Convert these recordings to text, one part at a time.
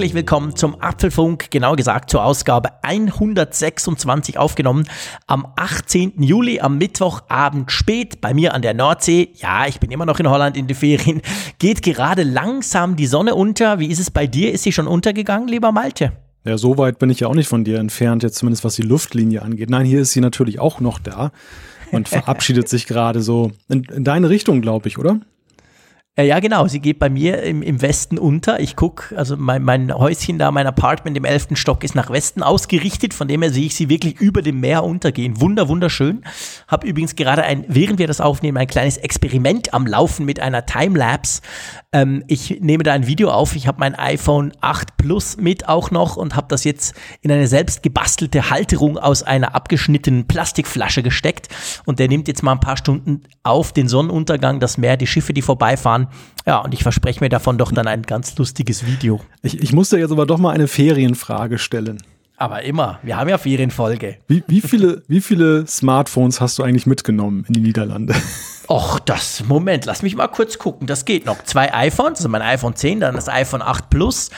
Herzlich willkommen zum Apfelfunk, genau gesagt zur Ausgabe 126 aufgenommen am 18. Juli am Mittwochabend spät bei mir an der Nordsee. Ja, ich bin immer noch in Holland in den Ferien. Geht gerade langsam die Sonne unter. Wie ist es bei dir? Ist sie schon untergegangen, lieber Malte? Ja, so weit bin ich ja auch nicht von dir entfernt, jetzt zumindest was die Luftlinie angeht. Nein, hier ist sie natürlich auch noch da und verabschiedet sich gerade so in, in deine Richtung, glaube ich, oder? Äh, ja, genau. Sie geht bei mir im, im Westen unter. Ich gucke, also mein, mein Häuschen da, mein Apartment im elften Stock ist nach Westen ausgerichtet. Von dem her sehe ich sie wirklich über dem Meer untergehen. Wunder, wunderschön. Habe übrigens gerade ein, während wir das aufnehmen, ein kleines Experiment am Laufen mit einer Timelapse. Ähm, ich nehme da ein Video auf. Ich habe mein iPhone 8 Plus mit auch noch und habe das jetzt in eine selbst gebastelte Halterung aus einer abgeschnittenen Plastikflasche gesteckt. Und der nimmt jetzt mal ein paar Stunden auf den Sonnenuntergang, das Meer, die Schiffe, die vorbeifahren fahren. Ja, und ich verspreche mir davon doch dann ein ganz lustiges Video. Ich, ich musste jetzt aber doch mal eine Ferienfrage stellen. Aber immer. Wir haben ja Ferienfolge. Wie, wie, viele, wie viele Smartphones hast du eigentlich mitgenommen in die Niederlande? Och, das, Moment, lass mich mal kurz gucken. Das geht noch. Zwei iPhones, also mein iPhone 10, dann das iPhone 8 Plus.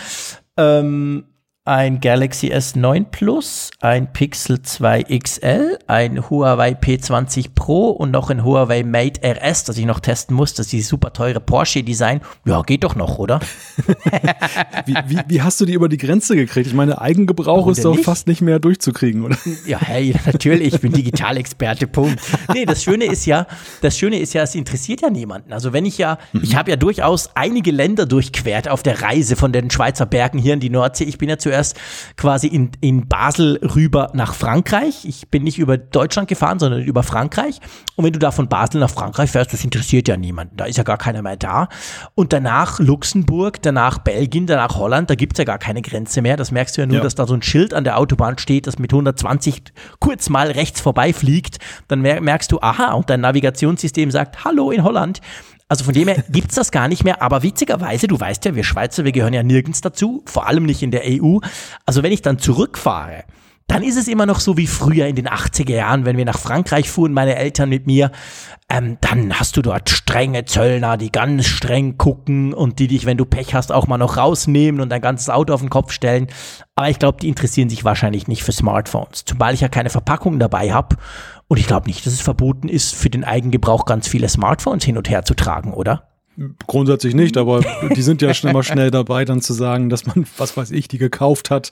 Ähm, ein Galaxy S9 Plus, ein Pixel 2 XL, ein Huawei P20 Pro und noch ein Huawei Mate RS, das ich noch testen muss. Das ist die super teure Porsche-Design. Ja, geht doch noch, oder? wie, wie, wie, hast du die über die Grenze gekriegt? Ich meine, Eigengebrauch Warum ist doch nicht? fast nicht mehr durchzukriegen, oder? Ja, hey, natürlich, ich bin Digitalexperte, Punkt. Nee, das Schöne ist ja, das Schöne ist ja, es interessiert ja niemanden. Also wenn ich ja, mhm. ich habe ja durchaus einige Länder durchquert auf der Reise von den Schweizer Bergen hier in die Nordsee. Ich bin ja zu zuerst quasi in, in Basel rüber nach Frankreich. Ich bin nicht über Deutschland gefahren, sondern über Frankreich. Und wenn du da von Basel nach Frankreich fährst, das interessiert ja niemanden. Da ist ja gar keiner mehr da. Und danach Luxemburg, danach Belgien, danach Holland, da gibt es ja gar keine Grenze mehr. Das merkst du ja nur, ja. dass da so ein Schild an der Autobahn steht, das mit 120 kurz mal rechts vorbeifliegt. Dann merkst du, aha, und dein Navigationssystem sagt, hallo in Holland. Also von dem her gibt's das gar nicht mehr. Aber witzigerweise, du weißt ja, wir Schweizer, wir gehören ja nirgends dazu, vor allem nicht in der EU. Also wenn ich dann zurückfahre, dann ist es immer noch so wie früher in den 80er Jahren, wenn wir nach Frankreich fuhren, meine Eltern mit mir, ähm, dann hast du dort strenge Zöllner, die ganz streng gucken und die dich, wenn du Pech hast, auch mal noch rausnehmen und dein ganzes Auto auf den Kopf stellen. Aber ich glaube, die interessieren sich wahrscheinlich nicht für Smartphones, zumal ich ja keine Verpackung dabei habe. Und ich glaube nicht, dass es verboten ist, für den Eigengebrauch ganz viele Smartphones hin und her zu tragen, oder? Grundsätzlich nicht, aber die sind ja schon immer schnell dabei, dann zu sagen, dass man, was weiß ich, die gekauft hat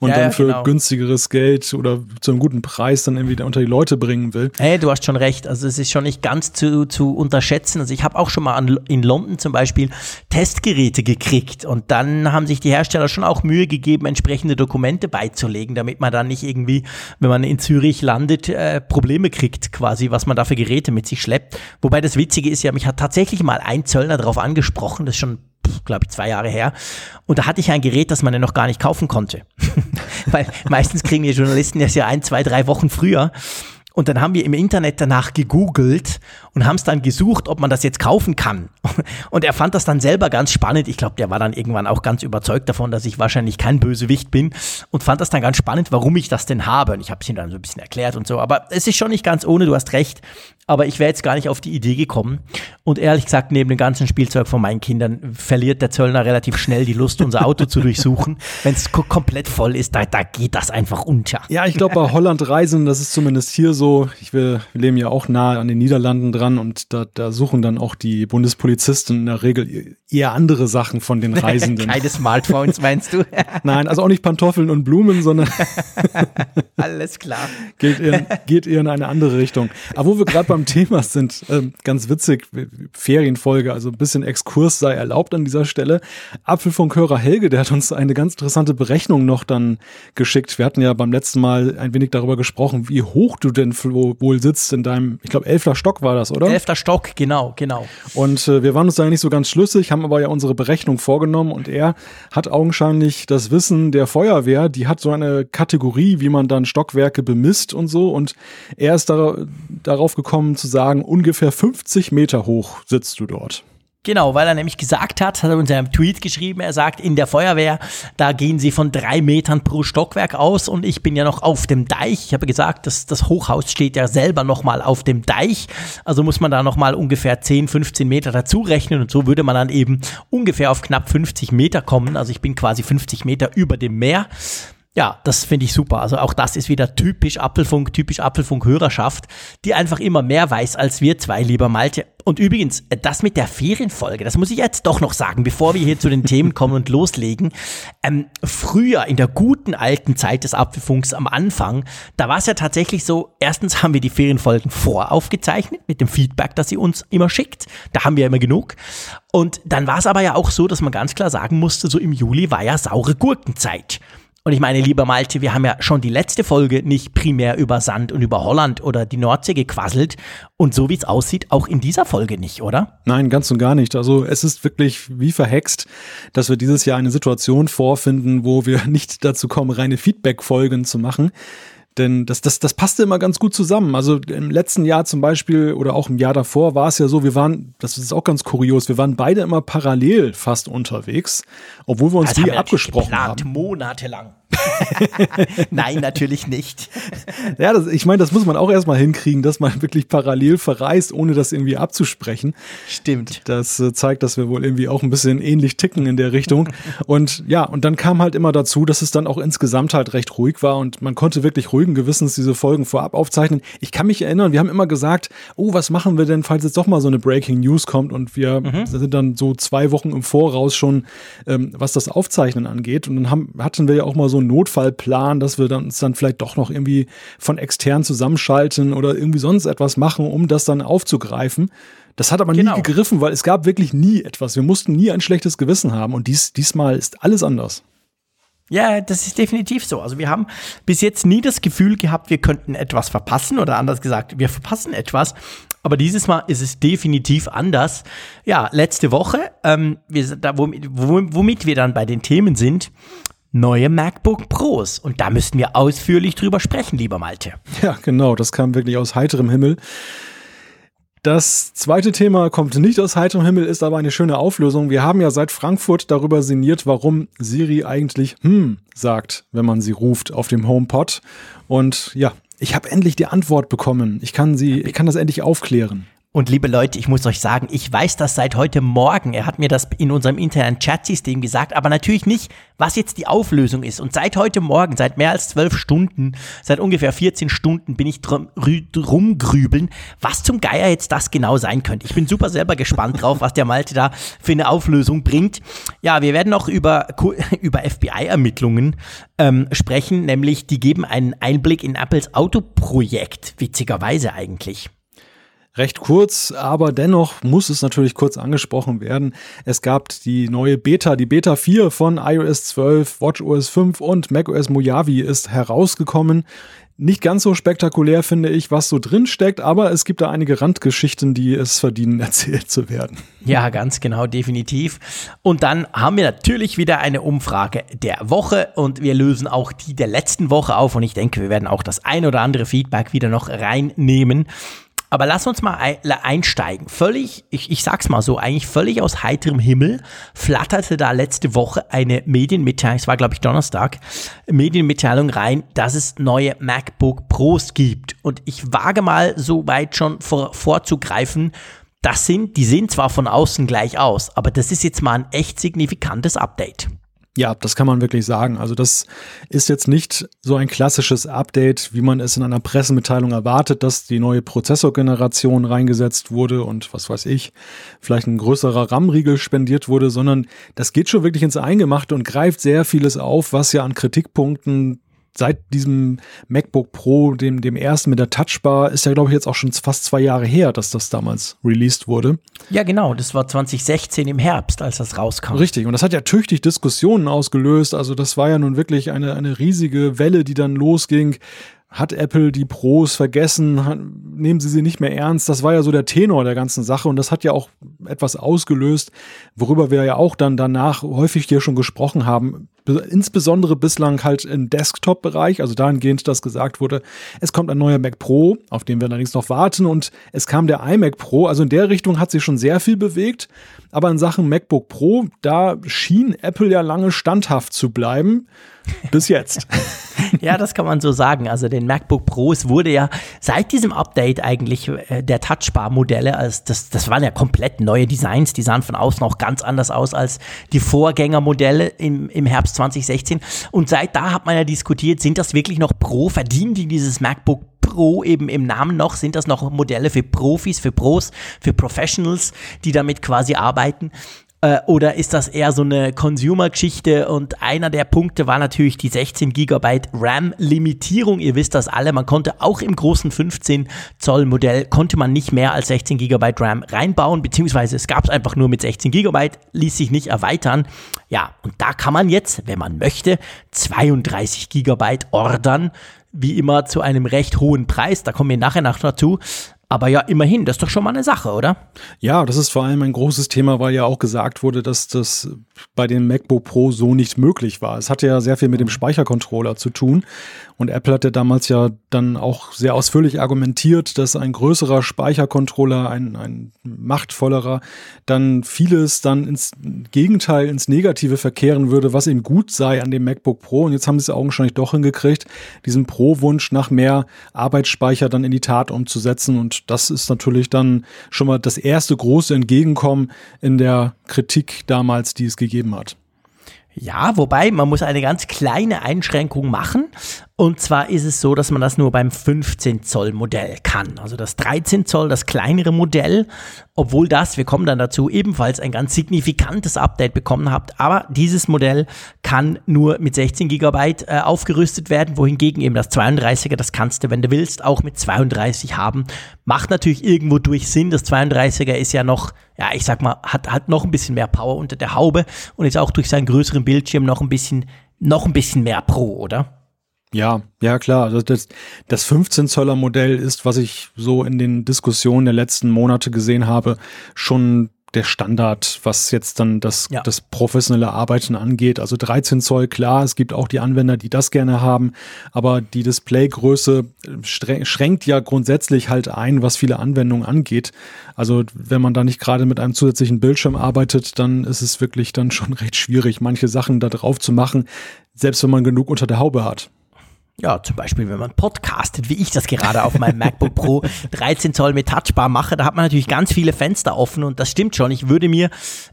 und ja, dann für genau. günstigeres Geld oder zu einem guten Preis dann irgendwie unter die Leute bringen will. Hey, du hast schon recht. Also es ist schon nicht ganz zu, zu unterschätzen. Also ich habe auch schon mal an, in London zum Beispiel Testgeräte gekriegt und dann haben sich die Hersteller schon auch Mühe gegeben, entsprechende Dokumente beizulegen, damit man dann nicht irgendwie, wenn man in Zürich landet, äh, Probleme kriegt, quasi, was man da für Geräte mit sich schleppt. Wobei das Witzige ist ja, mich hat tatsächlich mal ein Zoll Zöllner darauf angesprochen, das ist schon, glaube ich, zwei Jahre her. Und da hatte ich ein Gerät, das man ja noch gar nicht kaufen konnte. Weil meistens kriegen wir Journalisten das ja ein, zwei, drei Wochen früher. Und dann haben wir im Internet danach gegoogelt und haben es dann gesucht, ob man das jetzt kaufen kann. Und er fand das dann selber ganz spannend. Ich glaube, der war dann irgendwann auch ganz überzeugt davon, dass ich wahrscheinlich kein Bösewicht bin und fand das dann ganz spannend, warum ich das denn habe. Und ich habe es ihm dann so ein bisschen erklärt und so. Aber es ist schon nicht ganz ohne, du hast recht. Aber ich wäre jetzt gar nicht auf die Idee gekommen. Und ehrlich gesagt, neben dem ganzen Spielzeug von meinen Kindern verliert der Zöllner relativ schnell die Lust, unser Auto zu durchsuchen. Wenn es komplett voll ist, da, da geht das einfach unter. Ja, ich glaube, bei Holland Reisen, das ist zumindest hier so. Ich will, wir leben ja auch nahe an den Niederlanden dran dran und da, da suchen dann auch die Bundespolizisten in der Regel eher andere Sachen von den Reisenden. Keine Smartphones, meinst du? Nein, also auch nicht Pantoffeln und Blumen, sondern alles klar. geht, eher, geht eher in eine andere Richtung. Aber wo wir gerade beim Thema sind, äh, ganz witzig, Ferienfolge, also ein bisschen Exkurs sei erlaubt an dieser Stelle. Apfelfunkhörer Helge, der hat uns eine ganz interessante Berechnung noch dann geschickt. Wir hatten ja beim letzten Mal ein wenig darüber gesprochen, wie hoch du denn wohl sitzt in deinem, ich glaube, elfter Stock war das, oder? Elfter Stock, genau, genau. Und äh, wir waren uns da nicht so ganz schlüssig, haben aber ja unsere Berechnung vorgenommen und er hat augenscheinlich das Wissen der Feuerwehr, die hat so eine Kategorie, wie man dann Stockwerke bemisst und so und er ist da, darauf gekommen zu sagen, ungefähr 50 Meter hoch sitzt du dort. Genau, weil er nämlich gesagt hat, hat er uns ja im Tweet geschrieben, er sagt, in der Feuerwehr, da gehen sie von drei Metern pro Stockwerk aus und ich bin ja noch auf dem Deich. Ich habe gesagt, das, das Hochhaus steht ja selber nochmal auf dem Deich, also muss man da nochmal ungefähr 10, 15 Meter dazu rechnen und so würde man dann eben ungefähr auf knapp 50 Meter kommen. Also ich bin quasi 50 Meter über dem Meer. Ja, das finde ich super. Also auch das ist wieder typisch Apfelfunk, typisch Apfelfunk-Hörerschaft, die einfach immer mehr weiß als wir zwei, lieber Malte. Und übrigens, das mit der Ferienfolge, das muss ich jetzt doch noch sagen, bevor wir hier zu den Themen kommen und loslegen. Ähm, früher, in der guten alten Zeit des Apfelfunks am Anfang, da war es ja tatsächlich so, erstens haben wir die Ferienfolgen voraufgezeichnet mit dem Feedback, das sie uns immer schickt. Da haben wir immer genug. Und dann war es aber ja auch so, dass man ganz klar sagen musste, so im Juli war ja saure Gurkenzeit. Und ich meine, lieber Malte, wir haben ja schon die letzte Folge nicht primär über Sand und über Holland oder die Nordsee gequasselt. Und so wie es aussieht, auch in dieser Folge nicht, oder? Nein, ganz und gar nicht. Also es ist wirklich wie verhext, dass wir dieses Jahr eine Situation vorfinden, wo wir nicht dazu kommen, reine Feedback-Folgen zu machen. Denn das, das, das passte immer ganz gut zusammen. Also im letzten Jahr zum Beispiel oder auch im Jahr davor war es ja so, wir waren, das ist auch ganz kurios, wir waren beide immer parallel fast unterwegs, obwohl wir uns nie abgesprochen geplant, haben. Monatelang. Nein, natürlich nicht. Ja, das, ich meine, das muss man auch erstmal hinkriegen, dass man wirklich parallel verreist, ohne das irgendwie abzusprechen. Stimmt. Das äh, zeigt, dass wir wohl irgendwie auch ein bisschen ähnlich ticken in der Richtung. Und ja, und dann kam halt immer dazu, dass es dann auch insgesamt halt recht ruhig war und man konnte wirklich ruhigen Gewissens diese Folgen vorab aufzeichnen. Ich kann mich erinnern, wir haben immer gesagt, oh, was machen wir denn, falls jetzt doch mal so eine Breaking News kommt und wir mhm. sind dann so zwei Wochen im Voraus schon, ähm, was das Aufzeichnen angeht. Und dann haben, hatten wir ja auch mal so einen Notfallplan, dass wir dann, uns dann vielleicht doch noch irgendwie von extern zusammenschalten oder irgendwie sonst etwas machen, um das dann aufzugreifen. Das hat aber genau. nie gegriffen, weil es gab wirklich nie etwas. Wir mussten nie ein schlechtes Gewissen haben und dies, diesmal ist alles anders. Ja, das ist definitiv so. Also wir haben bis jetzt nie das Gefühl gehabt, wir könnten etwas verpassen oder anders gesagt, wir verpassen etwas. Aber dieses Mal ist es definitiv anders. Ja, letzte Woche, ähm, wir, da, womit, womit wir dann bei den Themen sind, neue MacBook Pros. Und da müssten wir ausführlich drüber sprechen, lieber Malte. Ja, genau. Das kam wirklich aus heiterem Himmel. Das zweite Thema kommt nicht aus heiterem Himmel, ist aber eine schöne Auflösung. Wir haben ja seit Frankfurt darüber sinniert, warum Siri eigentlich hm sagt, wenn man sie ruft auf dem HomePod. Und ja, ich habe endlich die Antwort bekommen. Ich kann sie, ich kann das endlich aufklären. Und liebe Leute, ich muss euch sagen, ich weiß das seit heute Morgen. Er hat mir das in unserem internen Chat-System gesagt, aber natürlich nicht, was jetzt die Auflösung ist. Und seit heute Morgen, seit mehr als zwölf Stunden, seit ungefähr 14 Stunden bin ich drum, rumgrübeln, was zum Geier jetzt das genau sein könnte. Ich bin super selber gespannt drauf, was der Malte da für eine Auflösung bringt. Ja, wir werden noch über, über FBI-Ermittlungen ähm, sprechen, nämlich die geben einen Einblick in Apples Autoprojekt, witzigerweise eigentlich recht kurz, aber dennoch muss es natürlich kurz angesprochen werden. Es gab die neue Beta, die Beta 4 von iOS 12, WatchOS 5 und macOS Mojave ist herausgekommen. Nicht ganz so spektakulär finde ich, was so drin steckt, aber es gibt da einige Randgeschichten, die es verdienen, erzählt zu werden. Ja, ganz genau, definitiv. Und dann haben wir natürlich wieder eine Umfrage der Woche und wir lösen auch die der letzten Woche auf und ich denke, wir werden auch das ein oder andere Feedback wieder noch reinnehmen. Aber lass uns mal einsteigen. Völlig, ich, ich sag's mal so, eigentlich völlig aus heiterem Himmel flatterte da letzte Woche eine Medienmitteilung, es war glaube ich Donnerstag, Medienmitteilung rein, dass es neue MacBook Pros gibt. Und ich wage mal so weit schon vor, vorzugreifen, das sind, die sehen zwar von außen gleich aus, aber das ist jetzt mal ein echt signifikantes Update. Ja, das kann man wirklich sagen. Also das ist jetzt nicht so ein klassisches Update, wie man es in einer Pressemitteilung erwartet, dass die neue Prozessorgeneration reingesetzt wurde und was weiß ich, vielleicht ein größerer RAM-Riegel spendiert wurde, sondern das geht schon wirklich ins Eingemachte und greift sehr vieles auf, was ja an Kritikpunkten seit diesem MacBook Pro, dem, dem ersten mit der Touchbar, ist ja, glaube ich, jetzt auch schon fast zwei Jahre her, dass das damals released wurde. Ja, genau. Das war 2016 im Herbst, als das rauskam. Richtig. Und das hat ja tüchtig Diskussionen ausgelöst. Also das war ja nun wirklich eine, eine riesige Welle, die dann losging hat Apple die Pros vergessen, hat, nehmen sie sie nicht mehr ernst. Das war ja so der Tenor der ganzen Sache und das hat ja auch etwas ausgelöst, worüber wir ja auch dann danach häufig hier schon gesprochen haben. Insbesondere bislang halt im Desktop-Bereich, also dahingehend, dass gesagt wurde, es kommt ein neuer Mac Pro, auf den wir allerdings noch warten und es kam der iMac Pro, also in der Richtung hat sich schon sehr viel bewegt, aber in Sachen MacBook Pro, da schien Apple ja lange standhaft zu bleiben. Bis jetzt. ja, das kann man so sagen. Also den MacBook Pros wurde ja seit diesem Update eigentlich äh, der Touchbar-Modelle, also das, das waren ja komplett neue Designs, die sahen von außen auch ganz anders aus als die Vorgängermodelle im, im Herbst 2016. Und seit da hat man ja diskutiert, sind das wirklich noch Pro? Verdienen die dieses MacBook Pro eben im Namen noch? Sind das noch Modelle für Profis, für Pros, für Professionals, die damit quasi arbeiten? Äh, oder ist das eher so eine Consumer-Geschichte? Und einer der Punkte war natürlich die 16 GB RAM-Limitierung. Ihr wisst das alle. Man konnte auch im großen 15 Zoll Modell konnte man nicht mehr als 16 GB RAM reinbauen, beziehungsweise es gab es einfach nur mit 16 GB, ließ sich nicht erweitern. Ja, und da kann man jetzt, wenn man möchte, 32 GB ordern wie immer zu einem recht hohen Preis. Da kommen wir nachher noch dazu. Aber ja, immerhin, das ist doch schon mal eine Sache, oder? Ja, das ist vor allem ein großes Thema, weil ja auch gesagt wurde, dass das bei dem MacBook Pro so nicht möglich war. Es hatte ja sehr viel mit dem Speichercontroller zu tun. Und Apple hatte damals ja dann auch sehr ausführlich argumentiert, dass ein größerer Speichercontroller, ein, ein machtvollerer, dann vieles dann ins Gegenteil, ins Negative verkehren würde, was eben gut sei an dem MacBook Pro. Und jetzt haben sie es augenscheinlich doch hingekriegt, diesen Pro-Wunsch nach mehr Arbeitsspeicher dann in die Tat umzusetzen. Und das ist natürlich dann schon mal das erste große Entgegenkommen in der Kritik damals, die es gegeben hat. Ja, wobei man muss eine ganz kleine Einschränkung machen. Und zwar ist es so, dass man das nur beim 15 Zoll Modell kann. Also das 13 Zoll, das kleinere Modell, obwohl das, wir kommen dann dazu, ebenfalls ein ganz signifikantes Update bekommen habt. Aber dieses Modell kann nur mit 16 GB äh, aufgerüstet werden, wohingegen eben das 32er, das kannst du, wenn du willst, auch mit 32 haben. Macht natürlich irgendwo durch Sinn. Das 32er ist ja noch, ja, ich sag mal, hat, hat noch ein bisschen mehr Power unter der Haube und ist auch durch seinen größeren Bildschirm noch ein bisschen, noch ein bisschen mehr Pro, oder? Ja, ja klar. Also das, das 15 Zöller Modell ist, was ich so in den Diskussionen der letzten Monate gesehen habe, schon der Standard, was jetzt dann das, ja. das professionelle Arbeiten angeht. Also 13 Zoll, klar, es gibt auch die Anwender, die das gerne haben, aber die Displaygröße schränkt ja grundsätzlich halt ein, was viele Anwendungen angeht. Also wenn man da nicht gerade mit einem zusätzlichen Bildschirm arbeitet, dann ist es wirklich dann schon recht schwierig, manche Sachen da drauf zu machen, selbst wenn man genug unter der Haube hat. Ja, zum Beispiel, wenn man podcastet, wie ich das gerade auf meinem MacBook Pro 13 Zoll mit Touchbar mache, da hat man natürlich ganz viele Fenster offen und das stimmt schon. Ich würde mir,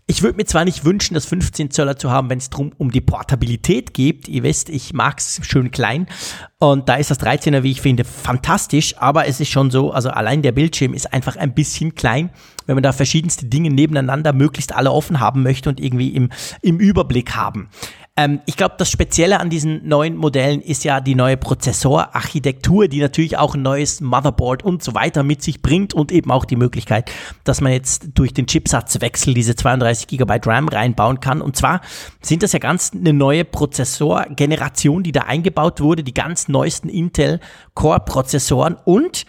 ich würde mir zwar nicht wünschen, das 15 Zöller zu haben, wenn es drum um die Portabilität geht. Ihr wisst, ich mag es schön klein und da ist das 13er, wie ich finde, fantastisch, aber es ist schon so, also allein der Bildschirm ist einfach ein bisschen klein, wenn man da verschiedenste Dinge nebeneinander möglichst alle offen haben möchte und irgendwie im, im Überblick haben. Ähm, ich glaube, das Spezielle an diesen neuen Modellen ist ja die neue Prozessorarchitektur, die natürlich auch ein neues Motherboard und so weiter mit sich bringt und eben auch die Möglichkeit, dass man jetzt durch den Chipsatzwechsel diese 32 GB RAM reinbauen kann. Und zwar sind das ja ganz eine neue Prozessorgeneration, die da eingebaut wurde, die ganz neuesten Intel Core Prozessoren und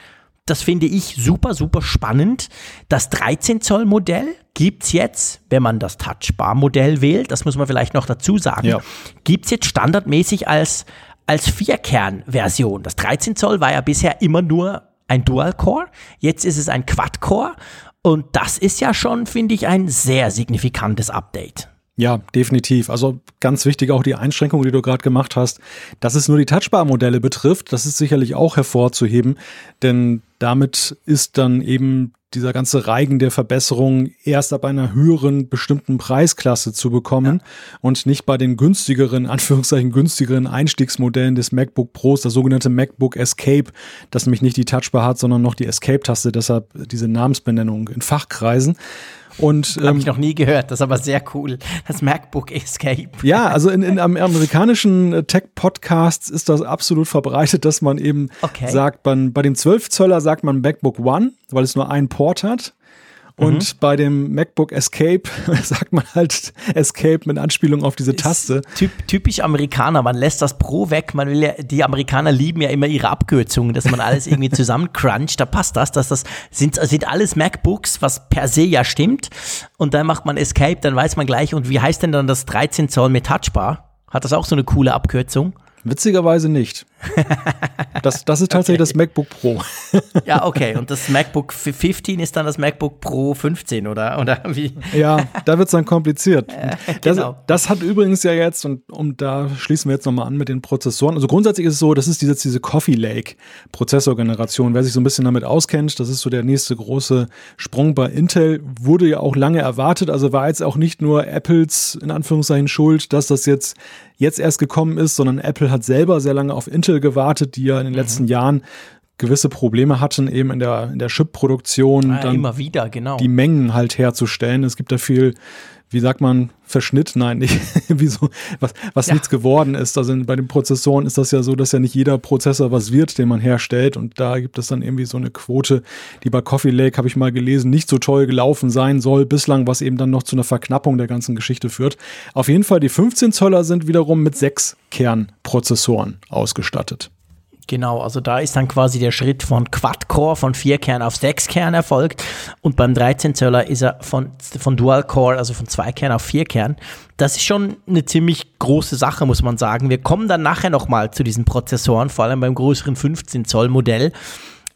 das finde ich super, super spannend. Das 13 Zoll Modell gibt es jetzt, wenn man das Touchbar-Modell wählt, das muss man vielleicht noch dazu sagen, ja. gibt es jetzt standardmäßig als, als Vierkern-Version. Das 13 Zoll war ja bisher immer nur ein Dual-Core, jetzt ist es ein Quad-Core und das ist ja schon, finde ich, ein sehr signifikantes Update. Ja, definitiv. Also ganz wichtig auch die Einschränkung, die du gerade gemacht hast, dass es nur die Touchbar-Modelle betrifft. Das ist sicherlich auch hervorzuheben, denn damit ist dann eben dieser ganze Reigen der Verbesserung erst ab einer höheren bestimmten Preisklasse zu bekommen ja. und nicht bei den günstigeren, Anführungszeichen günstigeren Einstiegsmodellen des MacBook Pros, das sogenannte MacBook Escape, das nämlich nicht die Touchbar hat, sondern noch die Escape-Taste, deshalb diese Namensbenennung in Fachkreisen. Und ähm, habe ich noch nie gehört, das ist aber sehr cool. Das MacBook Escape. Ja, also in, in amerikanischen äh, Tech-Podcasts ist das absolut verbreitet, dass man eben okay. sagt, man, bei dem 12 Zöller sagt man MacBook One, weil es nur einen Port hat. Und mhm. bei dem MacBook Escape sagt man halt Escape mit Anspielung auf diese Taste. Typ, typisch Amerikaner, man lässt das Pro weg. Man will ja, die Amerikaner lieben ja immer ihre Abkürzungen, dass man alles irgendwie zusammen cruncht. Da passt das, dass das sind, sind alles MacBooks, was per se ja stimmt. Und dann macht man Escape, dann weiß man gleich. Und wie heißt denn dann das 13 Zoll mit Touchbar? Hat das auch so eine coole Abkürzung? Witzigerweise nicht. Das, das ist tatsächlich okay. das MacBook Pro. Ja, okay. Und das MacBook 15 ist dann das MacBook Pro 15, oder? oder wie? Ja, da wird es dann kompliziert. Äh, genau. das, das, hat übrigens ja jetzt, und um da schließen wir jetzt nochmal an mit den Prozessoren. Also grundsätzlich ist es so, das ist diese, diese Coffee Lake Prozessorgeneration. Wer sich so ein bisschen damit auskennt, das ist so der nächste große Sprung bei Intel. Wurde ja auch lange erwartet. Also war jetzt auch nicht nur Apples in Anführungszeichen schuld, dass das jetzt jetzt erst gekommen ist, sondern Apple hat selber sehr lange auf Intel gewartet, die ja in den mhm. letzten Jahren gewisse Probleme hatten, eben in der, in der Chip-Produktion. Ja, immer wieder, genau. Die Mengen halt herzustellen. Es gibt da viel wie sagt man, Verschnitt? Nein, nicht, wie so, was, was ja. nichts geworden ist. Also bei den Prozessoren ist das ja so, dass ja nicht jeder Prozessor was wird, den man herstellt. Und da gibt es dann irgendwie so eine Quote, die bei Coffee Lake, habe ich mal gelesen, nicht so toll gelaufen sein soll bislang, was eben dann noch zu einer Verknappung der ganzen Geschichte führt. Auf jeden Fall, die 15 Zöller sind wiederum mit sechs Kernprozessoren ausgestattet. Genau, also da ist dann quasi der Schritt von Quad-Core von 4 Kern auf 6 Kern erfolgt und beim 13 Zöller ist er von, von Dual-Core, also von 2 Kern auf 4 Kern. Das ist schon eine ziemlich große Sache, muss man sagen. Wir kommen dann nachher nochmal zu diesen Prozessoren, vor allem beim größeren 15 Zoll Modell.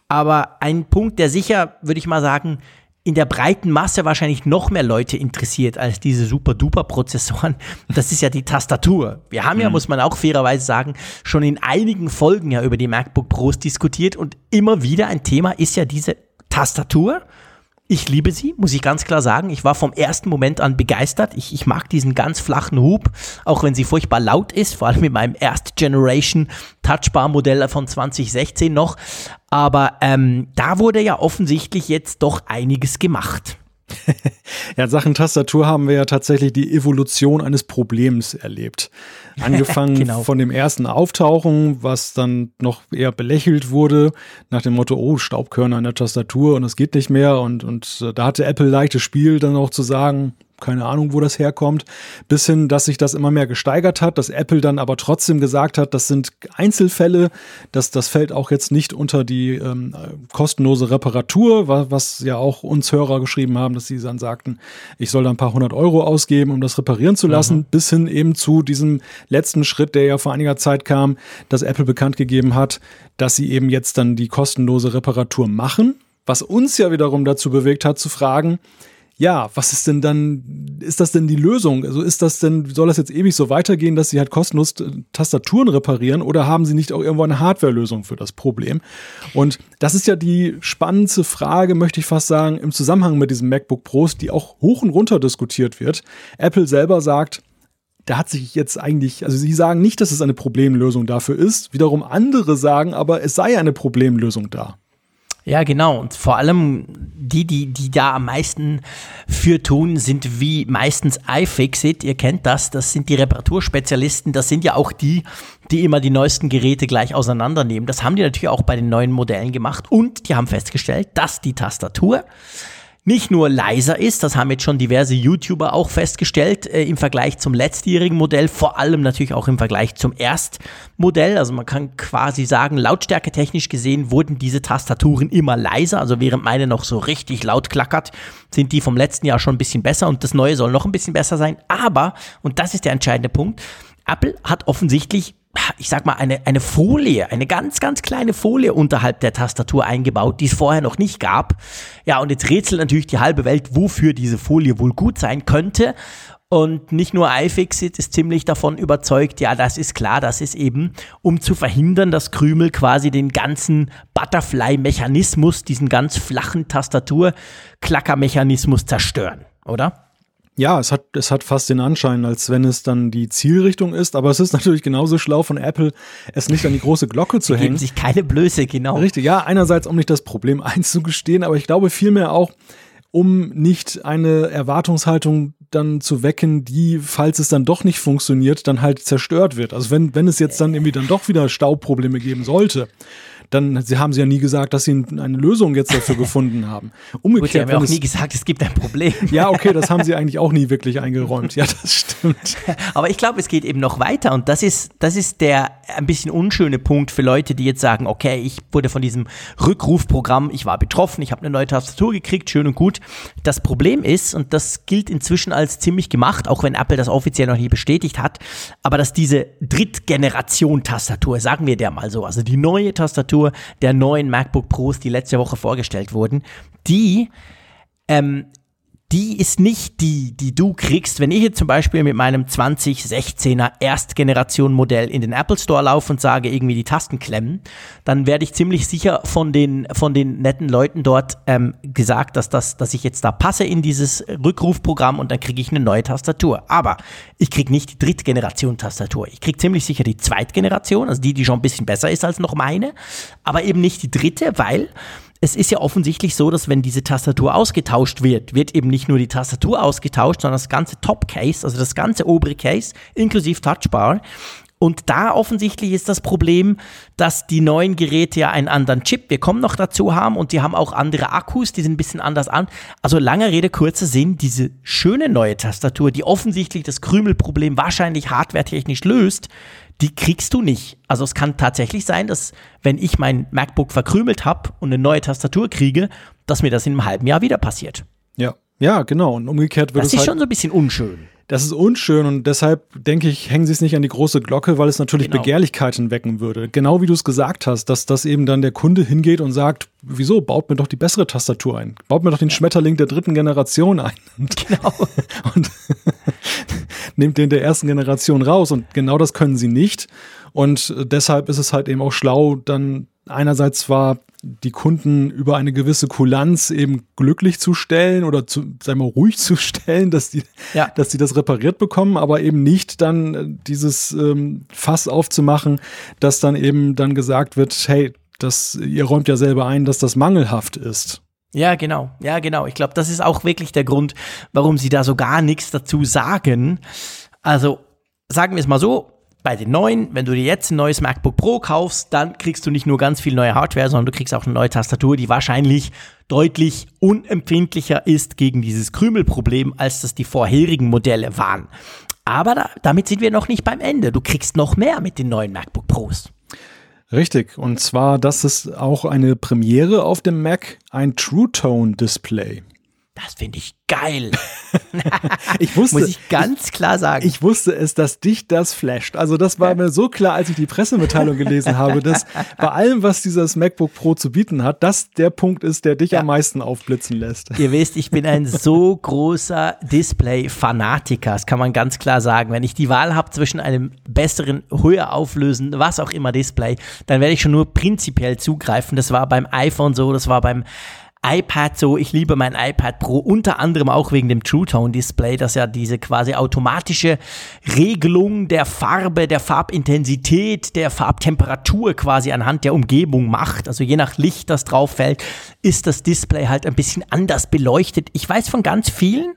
Aber ein Punkt, der sicher, würde ich mal sagen, in der breiten Masse wahrscheinlich noch mehr Leute interessiert als diese super-duper-Prozessoren. Das ist ja die Tastatur. Wir haben ja, mhm. muss man auch fairerweise sagen, schon in einigen Folgen ja über die MacBook Pros diskutiert und immer wieder ein Thema ist ja diese Tastatur. Ich liebe sie, muss ich ganz klar sagen. Ich war vom ersten Moment an begeistert. Ich, ich mag diesen ganz flachen Hub, auch wenn sie furchtbar laut ist, vor allem mit meinem Erst Generation Touchbar Modell von 2016 noch. Aber ähm, da wurde ja offensichtlich jetzt doch einiges gemacht. ja, Sachen Tastatur haben wir ja tatsächlich die Evolution eines Problems erlebt. Angefangen genau. von dem ersten Auftauchen, was dann noch eher belächelt wurde, nach dem Motto, oh, Staubkörner an der Tastatur und es geht nicht mehr. Und, und äh, da hatte Apple leichtes Spiel, dann auch zu sagen, keine Ahnung, wo das herkommt, bis hin, dass sich das immer mehr gesteigert hat, dass Apple dann aber trotzdem gesagt hat, das sind Einzelfälle, dass das fällt auch jetzt nicht unter die ähm, kostenlose Reparatur, was, was ja auch uns Hörer geschrieben haben, dass sie dann sagten, ich soll da ein paar hundert Euro ausgeben, um das reparieren zu lassen, mhm. bis hin eben zu diesem letzten Schritt, der ja vor einiger Zeit kam, dass Apple bekannt gegeben hat, dass sie eben jetzt dann die kostenlose Reparatur machen, was uns ja wiederum dazu bewegt hat zu fragen, ja, was ist denn dann, ist das denn die Lösung? Also ist das denn, soll das jetzt ewig so weitergehen, dass sie halt kostenlos äh, Tastaturen reparieren oder haben sie nicht auch irgendwo eine Hardwarelösung für das Problem? Und das ist ja die spannendste Frage, möchte ich fast sagen, im Zusammenhang mit diesem MacBook Pros, die auch hoch und runter diskutiert wird. Apple selber sagt, da hat sich jetzt eigentlich, also sie sagen nicht, dass es eine Problemlösung dafür ist. Wiederum andere sagen aber, es sei eine Problemlösung da. Ja, genau. Und vor allem die, die, die da am meisten für tun, sind wie meistens iFixit. Ihr kennt das. Das sind die Reparaturspezialisten. Das sind ja auch die, die immer die neuesten Geräte gleich auseinandernehmen. Das haben die natürlich auch bei den neuen Modellen gemacht. Und die haben festgestellt, dass die Tastatur nicht nur leiser ist, das haben jetzt schon diverse YouTuber auch festgestellt, äh, im Vergleich zum letztjährigen Modell, vor allem natürlich auch im Vergleich zum Erstmodell. Also man kann quasi sagen, lautstärke technisch gesehen wurden diese Tastaturen immer leiser. Also während meine noch so richtig laut klackert, sind die vom letzten Jahr schon ein bisschen besser und das neue soll noch ein bisschen besser sein. Aber, und das ist der entscheidende Punkt, Apple hat offensichtlich ich sag mal, eine, eine Folie, eine ganz, ganz kleine Folie unterhalb der Tastatur eingebaut, die es vorher noch nicht gab. Ja, und jetzt rätselt natürlich die halbe Welt, wofür diese Folie wohl gut sein könnte. Und nicht nur iFixit ist ziemlich davon überzeugt, ja, das ist klar, das ist eben, um zu verhindern, dass Krümel quasi den ganzen Butterfly-Mechanismus, diesen ganz flachen Tastatur-Klackermechanismus zerstören, oder? Ja, es hat, es hat fast den Anschein, als wenn es dann die Zielrichtung ist, aber es ist natürlich genauso schlau von Apple, es nicht an die große Glocke zu hängen. sich keine Blöße, genau. Richtig, ja, einerseits, um nicht das Problem einzugestehen, aber ich glaube vielmehr auch, um nicht eine Erwartungshaltung dann zu wecken, die, falls es dann doch nicht funktioniert, dann halt zerstört wird. Also wenn, wenn es jetzt dann irgendwie dann doch wieder Staubprobleme geben sollte, dann sie haben sie ja nie gesagt, dass sie eine Lösung jetzt dafür gefunden haben. Umgekehrt, Gut, sie haben ja auch nie gesagt, es gibt ein Problem. Ja, okay, das haben sie eigentlich auch nie wirklich eingeräumt. Ja, das stimmt. Aber ich glaube, es geht eben noch weiter und das ist, das ist der ein bisschen unschöne Punkt für Leute, die jetzt sagen, okay, ich wurde von diesem Rückrufprogramm, ich war betroffen, ich habe eine neue Tastatur gekriegt, schön und gut. Das Problem ist, und das gilt inzwischen als ziemlich gemacht, auch wenn Apple das offiziell noch nie bestätigt hat, aber dass diese Drittgeneration-Tastatur, sagen wir der mal so, also die neue Tastatur der neuen MacBook Pros, die letzte Woche vorgestellt wurden, die ähm, die ist nicht die, die du kriegst, wenn ich jetzt zum Beispiel mit meinem 2016er Erstgeneration-Modell in den Apple Store laufe und sage, irgendwie die Tasten klemmen, dann werde ich ziemlich sicher von den, von den netten Leuten dort ähm, gesagt, dass, das, dass ich jetzt da passe in dieses Rückrufprogramm und dann kriege ich eine neue Tastatur. Aber ich kriege nicht die Drittgeneration-Tastatur. Ich kriege ziemlich sicher die Zweitgeneration, also die, die schon ein bisschen besser ist als noch meine, aber eben nicht die dritte, weil es ist ja offensichtlich so, dass wenn diese Tastatur ausgetauscht wird, wird eben nicht nur die Tastatur ausgetauscht, sondern das ganze Top-Case, also das ganze obere Case, inklusive Touchbar. Und da offensichtlich ist das Problem, dass die neuen Geräte ja einen anderen Chip, wir kommen noch dazu haben und die haben auch andere Akkus, die sind ein bisschen anders an. Also lange Rede, kurzer Sinn, diese schöne neue Tastatur, die offensichtlich das Krümelproblem wahrscheinlich hardwaretechnisch löst, die kriegst du nicht. Also es kann tatsächlich sein, dass wenn ich mein MacBook verkrümelt habe und eine neue Tastatur kriege, dass mir das in einem halben Jahr wieder passiert. Ja, ja, genau. Und umgekehrt wird das es ist halt schon so ein bisschen unschön. Das ist unschön und deshalb denke ich, hängen sie es nicht an die große Glocke, weil es natürlich Genau. Begehrlichkeiten wecken würde. Genau wie du es gesagt hast, dass das eben dann der Kunde hingeht und sagt, wieso, baut mir doch die bessere Tastatur ein. Baut mir doch den Schmetterling der dritten Generation ein. Und, Genau. und nimmt den der ersten Generation raus. Und genau das können sie nicht. Und deshalb ist es halt eben auch schlau, dann einerseits zwar die Kunden über eine gewisse Kulanz eben glücklich zu stellen oder zu, sagen wir, mal, ruhig zu stellen, dass die, Ja. dass die das repariert bekommen, aber eben nicht dann äh, dieses ähm, Fass aufzumachen, dass dann eben dann gesagt wird, hey, das, ihr räumt ja selber ein, dass das mangelhaft ist. Ja, genau. Ja, genau. Ich glaube, das ist auch wirklich der Grund, warum sie da so gar nichts dazu sagen. Also, sagen wir es mal so, bei den neuen, wenn du dir jetzt ein neues MacBook Pro kaufst, dann kriegst du nicht nur ganz viel neue Hardware, sondern du kriegst auch eine neue Tastatur, die wahrscheinlich deutlich unempfindlicher ist gegen dieses Krümelproblem, als das die vorherigen Modelle waren. Aber da, damit sind wir noch nicht beim Ende. Du kriegst noch mehr mit den neuen MacBook Pros. Richtig. Und zwar, das ist auch eine Premiere auf dem Mac, ein True Tone Display. Das finde ich geil. Ich wusste, Muss ich ganz klar sagen. Ich wusste es, dass dich das flasht. Also das war mir so klar, als ich die Pressemitteilung gelesen habe, dass bei allem, was dieses MacBook Pro zu bieten hat, das der Punkt ist, der dich Ja. am meisten aufblitzen lässt. Ihr wisst, ich bin ein so großer Display-Fanatiker, das kann man ganz klar sagen. Wenn ich die Wahl habe zwischen einem besseren, höher auflösenden, was auch immer Display, dann werde ich schon nur prinzipiell zugreifen. Das war beim iPhone so, das war beim iPad so, ich liebe mein iPad Pro, unter anderem auch wegen dem True Tone Display, das ja diese quasi automatische Regelung der Farbe, der Farbintensität, der Farbtemperatur quasi anhand der Umgebung macht. Also je nach Licht, das drauf fällt, ist das Display halt ein bisschen anders beleuchtet. Ich weiß von ganz vielen,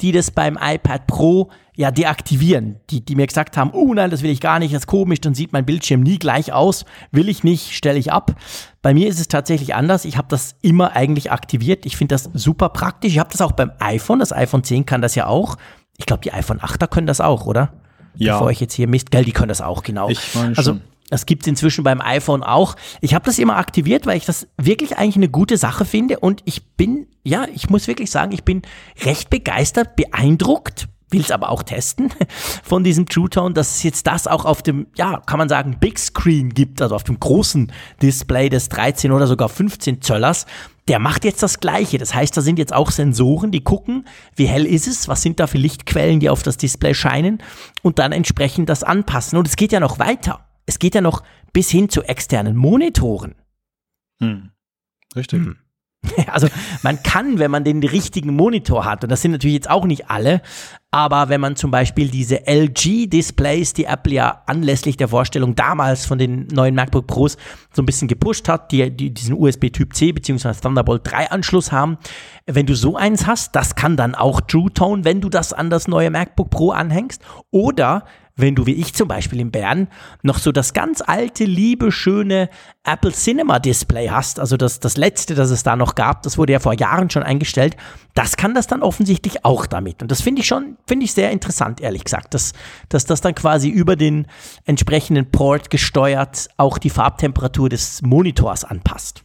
die das beim iPad Pro ja deaktivieren, die, die mir gesagt haben, oh nein, das will ich gar nicht, das ist komisch, dann sieht mein Bildschirm nie gleich aus, will ich nicht, stelle ich ab. Bei mir ist es tatsächlich anders, ich habe das immer eigentlich aktiviert, ich finde das super praktisch, ich habe das auch beim iPhone, das iPhone 10 kann das ja auch, ich glaube die iPhone 8er können das auch, oder? Ja. Bevor ich jetzt hier Mist, gell, die können das auch, genau. Ich meine also, schon. das gibt es inzwischen beim iPhone auch. Ich habe das immer aktiviert, weil ich das wirklich eigentlich eine gute Sache finde und ich bin, ja, ich muss wirklich sagen, ich bin recht begeistert, beeindruckt, will es aber auch testen von diesem True Tone, dass es jetzt das auch auf dem, ja, kann man sagen, Big Screen gibt, also auf dem großen Display des 13 oder sogar 15 Zöllers. Der macht jetzt das Gleiche. Das heißt, da sind jetzt auch Sensoren, die gucken, wie hell ist es, was sind da für Lichtquellen, die auf das Display scheinen und dann entsprechend das anpassen. Und es geht ja noch weiter. Es geht ja noch bis hin zu externen Monitoren. Hm. Richtig. Also man kann, wenn man den richtigen Monitor hat, und das sind natürlich jetzt auch nicht alle, aber wenn man zum Beispiel diese LG-Displays, die Apple ja anlässlich der Vorstellung damals von den neuen MacBook Pros so ein bisschen gepusht hat, die, die diesen USB-Typ C bzw. Thunderbolt 3 Anschluss haben, wenn du so eins hast, das kann dann auch True Tone, wenn du das an das neue MacBook Pro anhängst, oder wenn du wie ich zum Beispiel in Bern noch so das ganz alte, liebe, schöne Apple Cinema Display hast, also das, das letzte, das es da noch gab, das wurde ja vor Jahren schon eingestellt, das kann das dann offensichtlich auch damit. Und das finde ich schon, finde ich sehr interessant, ehrlich gesagt, dass, dass das dann quasi über den entsprechenden Port gesteuert auch die Farbtemperatur des Monitors anpasst.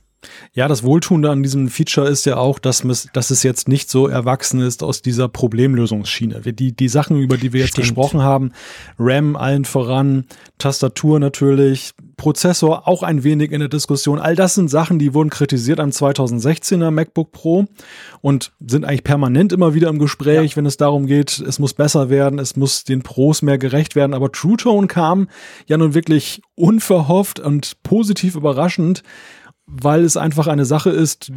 Ja, das Wohltuende an diesem Feature ist ja auch, dass, dass es jetzt nicht so erwachsen ist aus dieser Problemlösungsschiene. Die, die Sachen, über die wir jetzt Stimmt. gesprochen haben, RAM allen voran, Tastatur natürlich, Prozessor auch ein wenig in der Diskussion. All das sind Sachen, die wurden kritisiert am 2016er MacBook Pro und sind eigentlich permanent immer wieder im Gespräch, ja. wenn es darum geht, es muss besser werden, es muss den Pros mehr gerecht werden. Aber True Tone kam ja nun wirklich unverhofft und positiv überraschend weil es einfach eine Sache ist,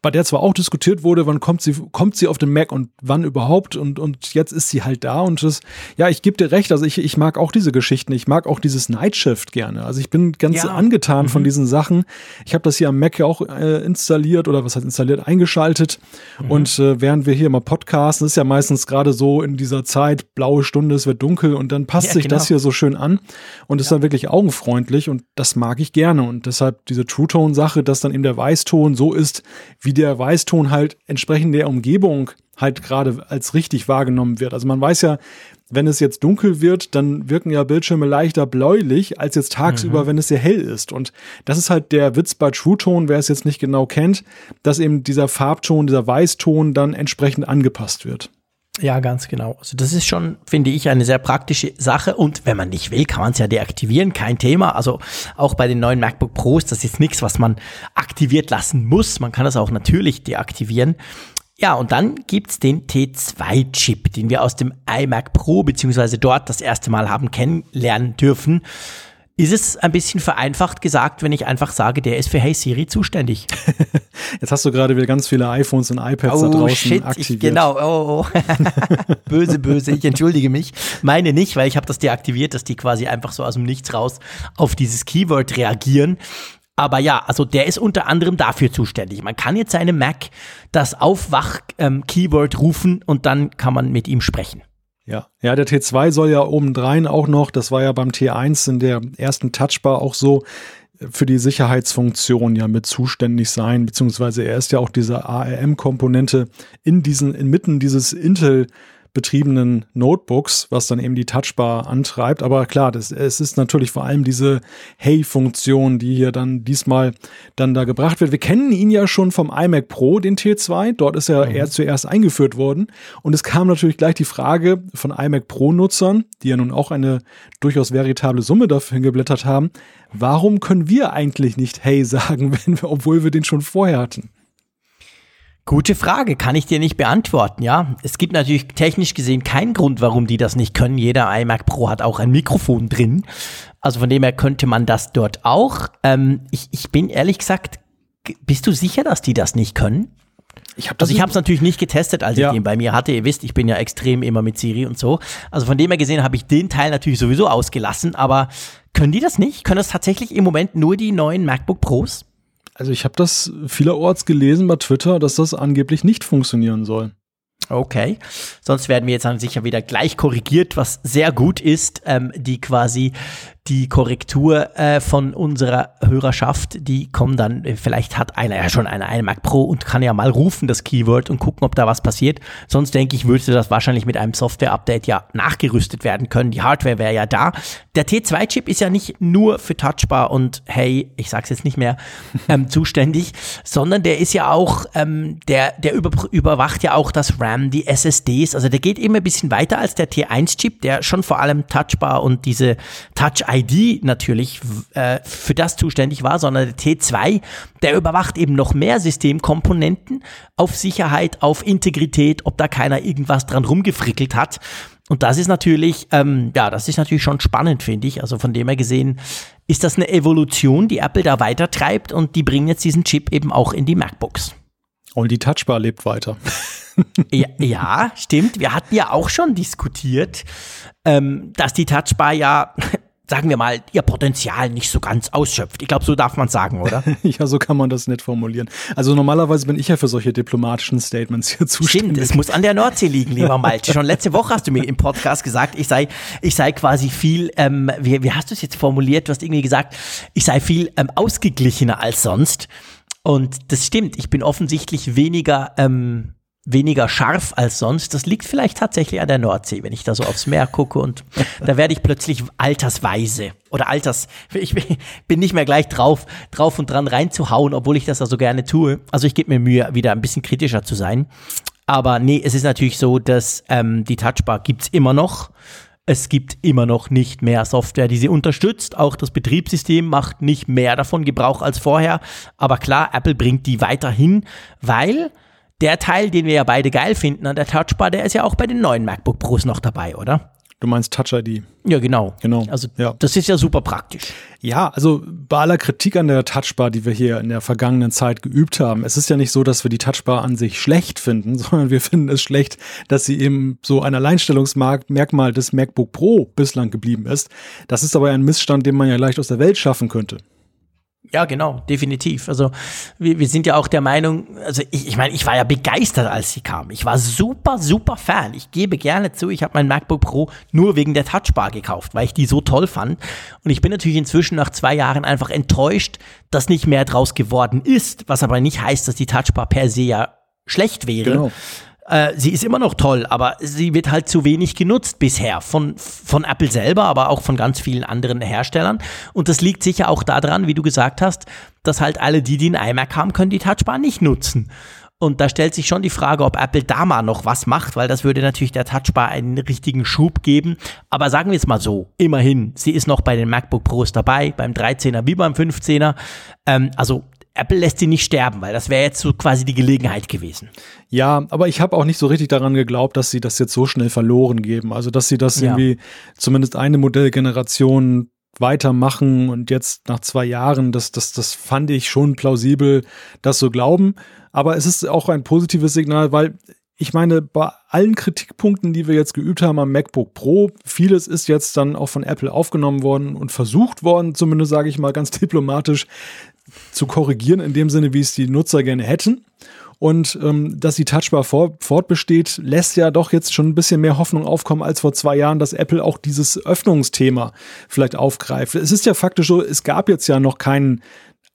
bei der zwar auch diskutiert wurde, wann kommt sie, kommt sie auf den Mac und wann überhaupt und, und jetzt ist sie halt da und das, ja, ich gebe dir recht, also ich, ich mag auch diese Geschichten, ich mag auch dieses Nightshift gerne, also ich bin ganz ja. angetan mhm. von diesen Sachen. Ich habe das hier am Mac ja auch äh, installiert oder was heißt installiert, eingeschaltet mhm. und äh, während wir hier mal podcasten, ist ja meistens gerade so in dieser Zeit, blaue Stunde, es wird dunkel und dann passt ja, sich genau. das hier so schön an und ist ja. dann wirklich augenfreundlich und das mag ich gerne und deshalb diese True Tone Sache, dass dann eben der Weißton so ist, wie wie der Weißton halt entsprechend der Umgebung halt gerade als richtig wahrgenommen wird. Also man weiß ja, wenn es jetzt dunkel wird, dann wirken ja Bildschirme leichter bläulich als jetzt tagsüber, mhm. wenn es sehr hell ist. Und das ist halt der Witz bei True Tone, wer es jetzt nicht genau kennt, dass eben dieser Farbton, dieser Weißton dann entsprechend angepasst wird. Ja, ganz genau. Also das ist schon, finde ich, eine sehr praktische Sache. Und wenn man nicht will, kann man es ja deaktivieren, kein Thema. Also auch bei den neuen MacBook Pros, das ist nichts, was man aktiviert lassen muss. Man kann das auch natürlich deaktivieren. Ja, und dann gibt's den T2-Chip, den wir aus dem iMac Pro beziehungsweise dort das erste Mal haben kennenlernen dürfen. Ist es ein bisschen vereinfacht gesagt, wenn ich einfach sage, der ist für Hey Siri zuständig? Jetzt hast du gerade wieder ganz viele iPhones und iPads oh, da draußen shit, aktiviert. Ich, genau, oh, oh. böse, böse. Ich entschuldige mich. Meine nicht, weil ich habe das deaktiviert, dass die quasi einfach so aus dem Nichts raus auf dieses Keyword reagieren. Aber ja, also der ist unter anderem dafür zuständig. Man kann jetzt seinem Mac das Aufwach-Keyword ähm, rufen und dann kann man mit ihm sprechen. Ja, ja, der T2 soll ja obendrein auch noch, das war ja beim T1 in der ersten Touchbar auch so, für die Sicherheitsfunktion ja mit zuständig sein, beziehungsweise er ist ja auch diese ARM-Komponente in diesen, inmitten dieses Intel betriebenen Notebooks, was dann eben die Touchbar antreibt. Aber klar, das, es ist natürlich vor allem diese Hey-Funktion, die hier dann diesmal dann da gebracht wird. Wir kennen ihn ja schon vom iMac Pro, den T2. Dort ist er mhm. eher zuerst eingeführt worden. Und es kam natürlich gleich die Frage von iMac Pro-Nutzern, die ja nun auch eine durchaus veritable Summe dafür hingeblättert haben. Warum können wir eigentlich nicht Hey sagen, wenn wir, obwohl wir den schon vorher hatten? Gute Frage, kann ich dir nicht beantworten, ja. Es gibt natürlich technisch gesehen keinen Grund, warum die das nicht können. Jeder iMac Pro hat auch ein Mikrofon drin. Also von dem her könnte man das dort auch. Ähm, ich, ich bin ehrlich gesagt, bist du sicher, dass die das nicht können? Ich hab also ich habe es natürlich nicht getestet, als ja. ich den bei mir hatte. Ihr wisst, ich bin ja extrem immer mit Siri und so. Also von dem her gesehen habe ich den Teil natürlich sowieso ausgelassen. Aber können die das nicht? Können das tatsächlich im Moment nur die neuen MacBook Pros? Also ich habe das vielerorts gelesen bei Twitter, dass das angeblich nicht funktionieren soll. Okay, sonst werden wir jetzt dann sicher wieder gleich korrigiert, was sehr gut ist, ähm, die quasi die Korrektur äh, von unserer Hörerschaft, die kommen dann, äh, vielleicht hat einer ja schon eine iMac Pro und kann ja mal rufen das Keyword und gucken, ob da was passiert. Sonst denke ich, würde das wahrscheinlich mit einem Software-Update ja nachgerüstet werden können. Die Hardware wäre ja da. Der T2-Chip ist ja nicht nur für Touchbar und hey, ich sag's jetzt nicht mehr, ähm, zuständig, sondern der ist ja auch, ähm, der, der über, überwacht ja auch das RAM, die SSDs. Also der geht immer ein bisschen weiter als der T1-Chip, der schon vor allem Touchbar und diese Touch-ID ID natürlich äh, für das zuständig war, sondern der T2, der überwacht eben noch mehr Systemkomponenten auf Sicherheit, auf Integrität, ob da keiner irgendwas dran rumgefrickelt hat. Und das ist natürlich, ähm, ja, das ist natürlich schon spannend, finde ich. Also von dem her gesehen ist das eine Evolution, die Apple da weiter treibt und die bringen jetzt diesen Chip eben auch in die MacBooks. Und die Touchbar lebt weiter. ja, ja, stimmt. Wir hatten ja auch schon diskutiert, ähm, dass die Touchbar ja sagen wir mal, ihr Potenzial nicht so ganz ausschöpft. Ich glaube, so darf man sagen, oder? ja, so kann man das nicht formulieren. Also normalerweise bin ich ja für solche diplomatischen Statements hier zuständig. Stimmt, es muss an der Nordsee liegen, lieber Malte. Schon letzte Woche hast du mir im Podcast gesagt, ich sei, ich sei quasi viel, ähm, wie, wie hast du es jetzt formuliert? Du hast irgendwie gesagt, ich sei viel ähm, ausgeglichener als sonst. Und das stimmt, ich bin offensichtlich weniger ähm, weniger scharf als sonst. Das liegt vielleicht tatsächlich an der Nordsee, wenn ich da so aufs Meer gucke und da werde ich plötzlich altersweise oder alters, ich bin nicht mehr gleich drauf, drauf und dran reinzuhauen, obwohl ich das da so gerne tue. Also ich gebe mir Mühe, wieder ein bisschen kritischer zu sein. Aber nee, es ist natürlich so, dass ähm, die Touchbar gibt's immer noch. Es gibt immer noch nicht mehr Software, die sie unterstützt. Auch das Betriebssystem macht nicht mehr davon Gebrauch als vorher. Aber klar, Apple bringt die weiterhin, weil der Teil, den wir ja beide geil finden an der Touchbar, der ist ja auch bei den neuen MacBook Pros noch dabei, oder? Du meinst Touch ID. Ja, genau. Genau. Also ja. das ist ja super praktisch. Ja, also bei aller Kritik an der Touchbar, die wir hier in der vergangenen Zeit geübt haben, es ist ja nicht so, dass wir die Touchbar an sich schlecht finden, sondern wir finden es schlecht, dass sie eben so ein Alleinstellungsmerkmal des MacBook Pro bislang geblieben ist. Das ist aber ein Missstand, den man ja leicht aus der Welt schaffen könnte. Ja, genau, definitiv. Also wir, wir sind ja auch der Meinung, also ich, ich meine, ich war ja begeistert, als sie kam. Ich war super, super Fan. Ich gebe gerne zu, ich habe mein MacBook Pro nur wegen der Touchbar gekauft, weil ich die so toll fand. Und ich bin natürlich inzwischen nach zwei Jahren einfach enttäuscht, dass nicht mehr draus geworden ist, was aber nicht heißt, dass die Touchbar per se ja schlecht wäre. Genau. Äh, sie ist immer noch toll, aber sie wird halt zu wenig genutzt bisher von, von Apple selber, aber auch von ganz vielen anderen Herstellern. Und das liegt sicher auch daran, wie du gesagt hast, dass halt alle, die, die einen iMac haben, können die Touchbar nicht nutzen. Und da stellt sich schon die Frage, ob Apple da mal noch was macht, weil das würde natürlich der Touchbar einen richtigen Schub geben. Aber sagen wir es mal so, immerhin, sie ist noch bei den MacBook Pros dabei, beim 13er wie beim 15er. Ähm, also Apple lässt sie nicht sterben, weil das wäre jetzt so quasi die Gelegenheit gewesen. Ja, aber ich habe auch nicht so richtig daran geglaubt, dass sie das jetzt so schnell verloren geben. Also, dass sie das ja. irgendwie zumindest eine Modellgeneration weitermachen und jetzt nach zwei Jahren, das, das, das fand ich schon plausibel, das so glauben. Aber es ist auch ein positives Signal, weil ich meine, bei allen Kritikpunkten, die wir jetzt geübt haben am MacBook Pro, vieles ist jetzt dann auch von Apple aufgenommen worden und versucht worden, zumindest sage ich mal ganz diplomatisch, zu korrigieren, in dem Sinne, wie es die Nutzer gerne hätten. Und ähm, dass die Touchbar vor, fortbesteht, lässt ja doch jetzt schon ein bisschen mehr Hoffnung aufkommen als vor zwei Jahren, dass Apple auch dieses Öffnungsthema vielleicht aufgreift. Es ist ja faktisch so, es gab jetzt ja noch keinen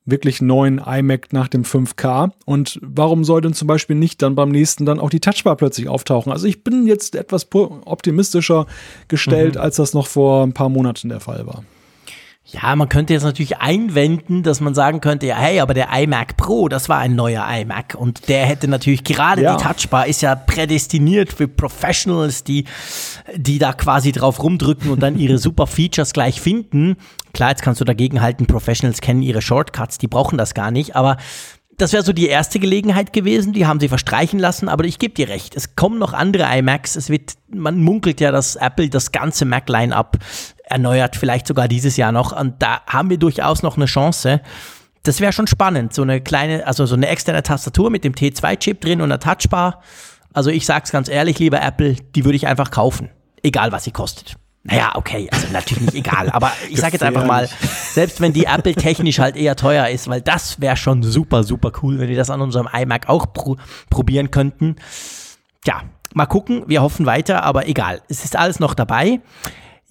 wirklich neuen iMac nach dem 5K. Und warum soll denn zum Beispiel nicht dann beim nächsten dann auch die Touchbar plötzlich auftauchen? Also ich bin jetzt etwas optimistischer gestellt, mhm. als das noch vor ein paar Monaten der Fall war. Ja, man könnte jetzt natürlich einwenden, dass man sagen könnte, ja, hey, aber der iMac Pro, das war ein neuer iMac und der hätte natürlich gerade ja. die Touchbar ist ja prädestiniert für Professionals, die, die da quasi drauf rumdrücken und dann ihre super Features gleich finden. Klar, jetzt kannst du dagegen halten, Professionals kennen ihre Shortcuts, die brauchen das gar nicht, aber das wäre so die erste Gelegenheit gewesen, die haben sie verstreichen lassen, aber ich gebe dir recht, es kommen noch andere iMacs, es wird, man munkelt ja, dass Apple das ganze Mac-Line-Up erneuert, vielleicht sogar dieses Jahr noch. Und da haben wir durchaus noch eine Chance. Das wäre schon spannend. So eine kleine, also so eine externe Tastatur mit dem T2-Chip drin und einer Touchbar. Also ich sag's ganz ehrlich, lieber Apple, die würde ich einfach kaufen. Egal was sie kostet. Naja, okay, also natürlich nicht egal, aber ich sage jetzt einfach mal, selbst wenn die Apple technisch halt eher teuer ist, weil das wäre schon super, super cool, wenn wir das an unserem iMac auch pro probieren könnten. Tja, mal gucken, wir hoffen weiter, aber egal, es ist alles noch dabei.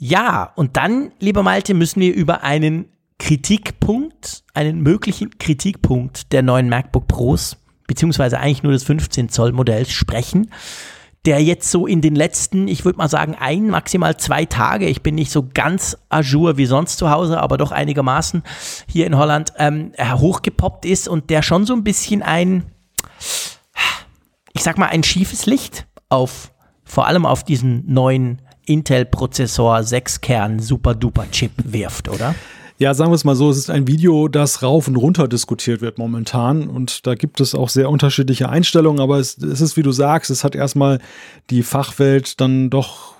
Ja, und dann, lieber Malte, müssen wir über einen Kritikpunkt, einen möglichen Kritikpunkt der neuen MacBook Pros, beziehungsweise eigentlich nur des 15 Zoll Modells sprechen, der jetzt so in den letzten, ich würde mal sagen, ein, maximal zwei Tage, ich bin nicht so ganz ajour wie sonst zu Hause, aber doch einigermaßen hier in Holland, ähm, hochgepoppt ist und der schon so ein bisschen ein, ich sag mal, ein schiefes Licht auf, vor allem auf diesen neuen Intel-Prozessor 6-Kern Super-Duper-Chip wirft, oder? Ja, sagen wir es mal so, es ist ein Video, das rauf und runter diskutiert wird momentan. Und da gibt es auch sehr unterschiedliche Einstellungen, aber es, es ist, wie du sagst, es hat erstmal die Fachwelt dann doch,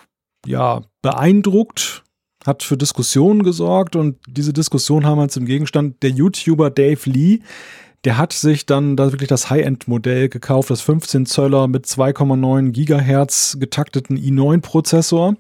ja, beeindruckt, hat für Diskussionen gesorgt. Und diese Diskussion haben wir zum Gegenstand. Der YouTuber Dave Lee, der hat sich dann da wirklich das High-End-Modell gekauft, das 15 Zöller mit 2,9 Gigahertz getakteten i9-Prozessor.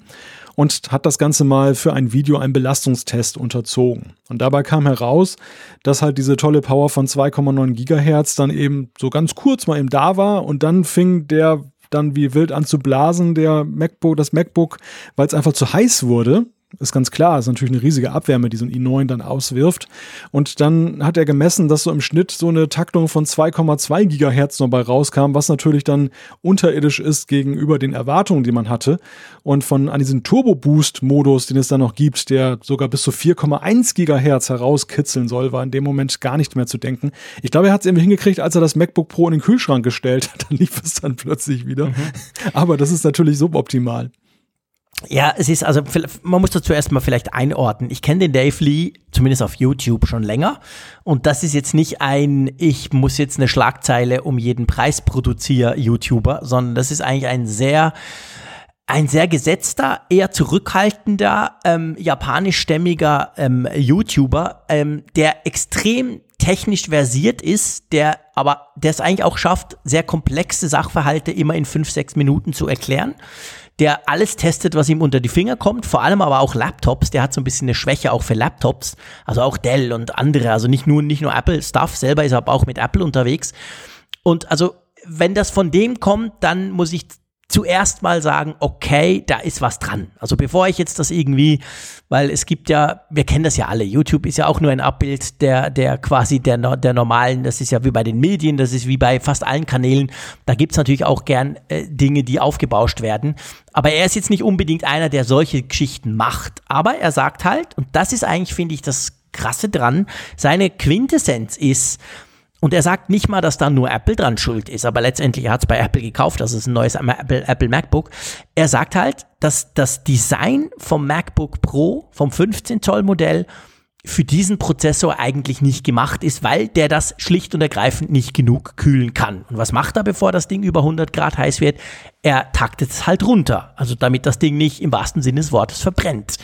und hat das Ganze mal für ein Video einen Belastungstest unterzogen. Und dabei kam heraus, dass halt diese tolle Power von 2,9 Gigahertz dann eben so ganz kurz mal eben da war und dann fing der dann wie wild an zu blasen, der MacBook, das MacBook, weil es einfach zu heiß wurde ist ganz klar, ist natürlich eine riesige Abwärme, die so ein i9 dann auswirft. Und dann hat er gemessen, dass so im Schnitt so eine Taktung von 2,2 Gigahertz noch bei rauskam, was natürlich dann unterirdisch ist gegenüber den Erwartungen, die man hatte. Und von an diesen Turbo-Boost-Modus, den es dann noch gibt, der sogar bis zu 4,1 Gigahertz herauskitzeln soll, war in dem Moment gar nicht mehr zu denken. Ich glaube, er hat es irgendwie hingekriegt, als er das MacBook Pro in den Kühlschrank gestellt hat. Dann lief es dann plötzlich wieder. Mhm. Aber das ist natürlich suboptimal. Ja, es ist also, man muss dazu erstmal vielleicht einordnen. Ich kenne den Dave Lee zumindest auf YouTube schon länger. Und das ist jetzt nicht ein, ich muss jetzt eine Schlagzeile um jeden Preis produzieren YouTuber, sondern das ist eigentlich ein sehr, ein sehr gesetzter, eher zurückhaltender, ähm, japanischstämmiger ähm, YouTuber, ähm, der extrem technisch versiert ist, der aber der es eigentlich auch schafft, sehr komplexe Sachverhalte immer in fünf, sechs Minuten zu erklären der alles testet, was ihm unter die Finger kommt, vor allem aber auch Laptops. Der hat so ein bisschen eine Schwäche auch für Laptops, also auch Dell und andere, also nicht nur, nicht nur Apple Stuff, selber ist aber auch mit Apple unterwegs. Und also, wenn das von dem kommt, dann muss ich zuerst mal sagen, okay, da ist was dran. Also bevor ich jetzt das irgendwie, weil es gibt ja, wir kennen das ja alle, YouTube ist ja auch nur ein Abbild der, der quasi der, der normalen, das ist ja wie bei den Medien, das ist wie bei fast allen Kanälen, da gibt's natürlich auch gern äh, Dinge, die aufgebauscht werden. Aber er ist jetzt nicht unbedingt einer, der solche Geschichten macht. Aber er sagt halt, und das ist eigentlich, finde ich, das Krasse dran, seine Quintessenz ist, und er sagt nicht mal, dass da nur Apple dran schuld ist, aber letztendlich hat es bei Apple gekauft, das ist ein neues Apple, Apple MacBook. Er sagt halt, dass das Design vom MacBook Pro, vom 15 Zoll Modell, für diesen Prozessor eigentlich nicht gemacht ist, weil der das schlicht und ergreifend nicht genug kühlen kann. Und was macht er, bevor das Ding über 100 Grad heiß wird? Er taktet es halt runter, also damit das Ding nicht im wahrsten Sinne des Wortes verbrennt.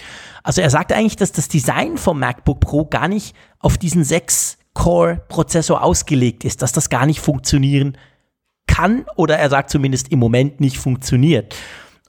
Also er sagt eigentlich, dass das Design vom MacBook Pro gar nicht auf diesen sechs Core-Prozessor ausgelegt ist, dass das gar nicht funktionieren kann oder er sagt zumindest im Moment nicht funktioniert.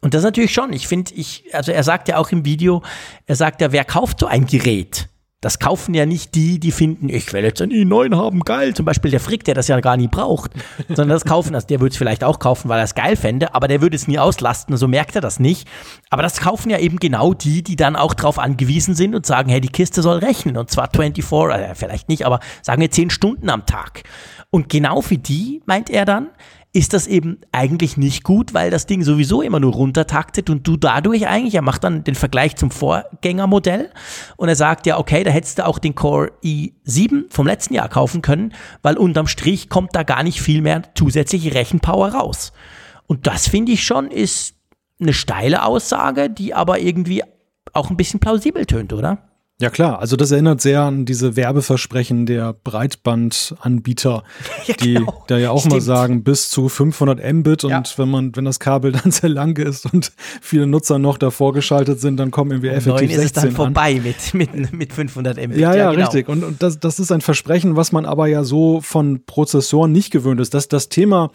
Und das natürlich schon. Ich finde, ich, also er sagt ja auch im Video, er sagt ja, wer kauft so ein Gerät? Das kaufen ja nicht die, die finden, ich will jetzt einen i9 haben, geil. Zum Beispiel der Frick, der das ja gar nie braucht. Sondern das kaufen, also der würde es vielleicht auch kaufen, weil er es geil fände, aber der würde es nie auslasten, so merkt er das nicht. Aber das kaufen ja eben genau die, die dann auch darauf angewiesen sind und sagen, hey, die Kiste soll rechnen. Und zwar 24, äh, vielleicht nicht, aber sagen wir 10 Stunden am Tag. Und genau für die, meint er dann, ist das eben eigentlich nicht gut, weil das Ding sowieso immer nur runtertaktet und du dadurch eigentlich, er macht dann den Vergleich zum Vorgängermodell und er sagt ja, okay, da hättest du auch den Core i7 vom letzten Jahr kaufen können, weil unterm Strich kommt da gar nicht viel mehr zusätzliche Rechenpower raus. Und das finde ich schon ist eine steile Aussage, die aber irgendwie auch ein bisschen plausibel tönt, oder? Ja klar, also das erinnert sehr an diese Werbeversprechen der Breitbandanbieter, ja, die genau. da ja auch Stimmt. mal sagen, bis zu 500 Mbit und ja. wenn man, wenn das Kabel dann sehr lang ist und viele Nutzer noch davor geschaltet sind, dann kommen irgendwie effektiv 16 ist es dann vorbei mit, mit, mit 500 Mbit. Ja, ja, ja genau. richtig. Und, und das, das ist ein Versprechen, was man aber ja so von Prozessoren nicht gewöhnt ist. Das, das Thema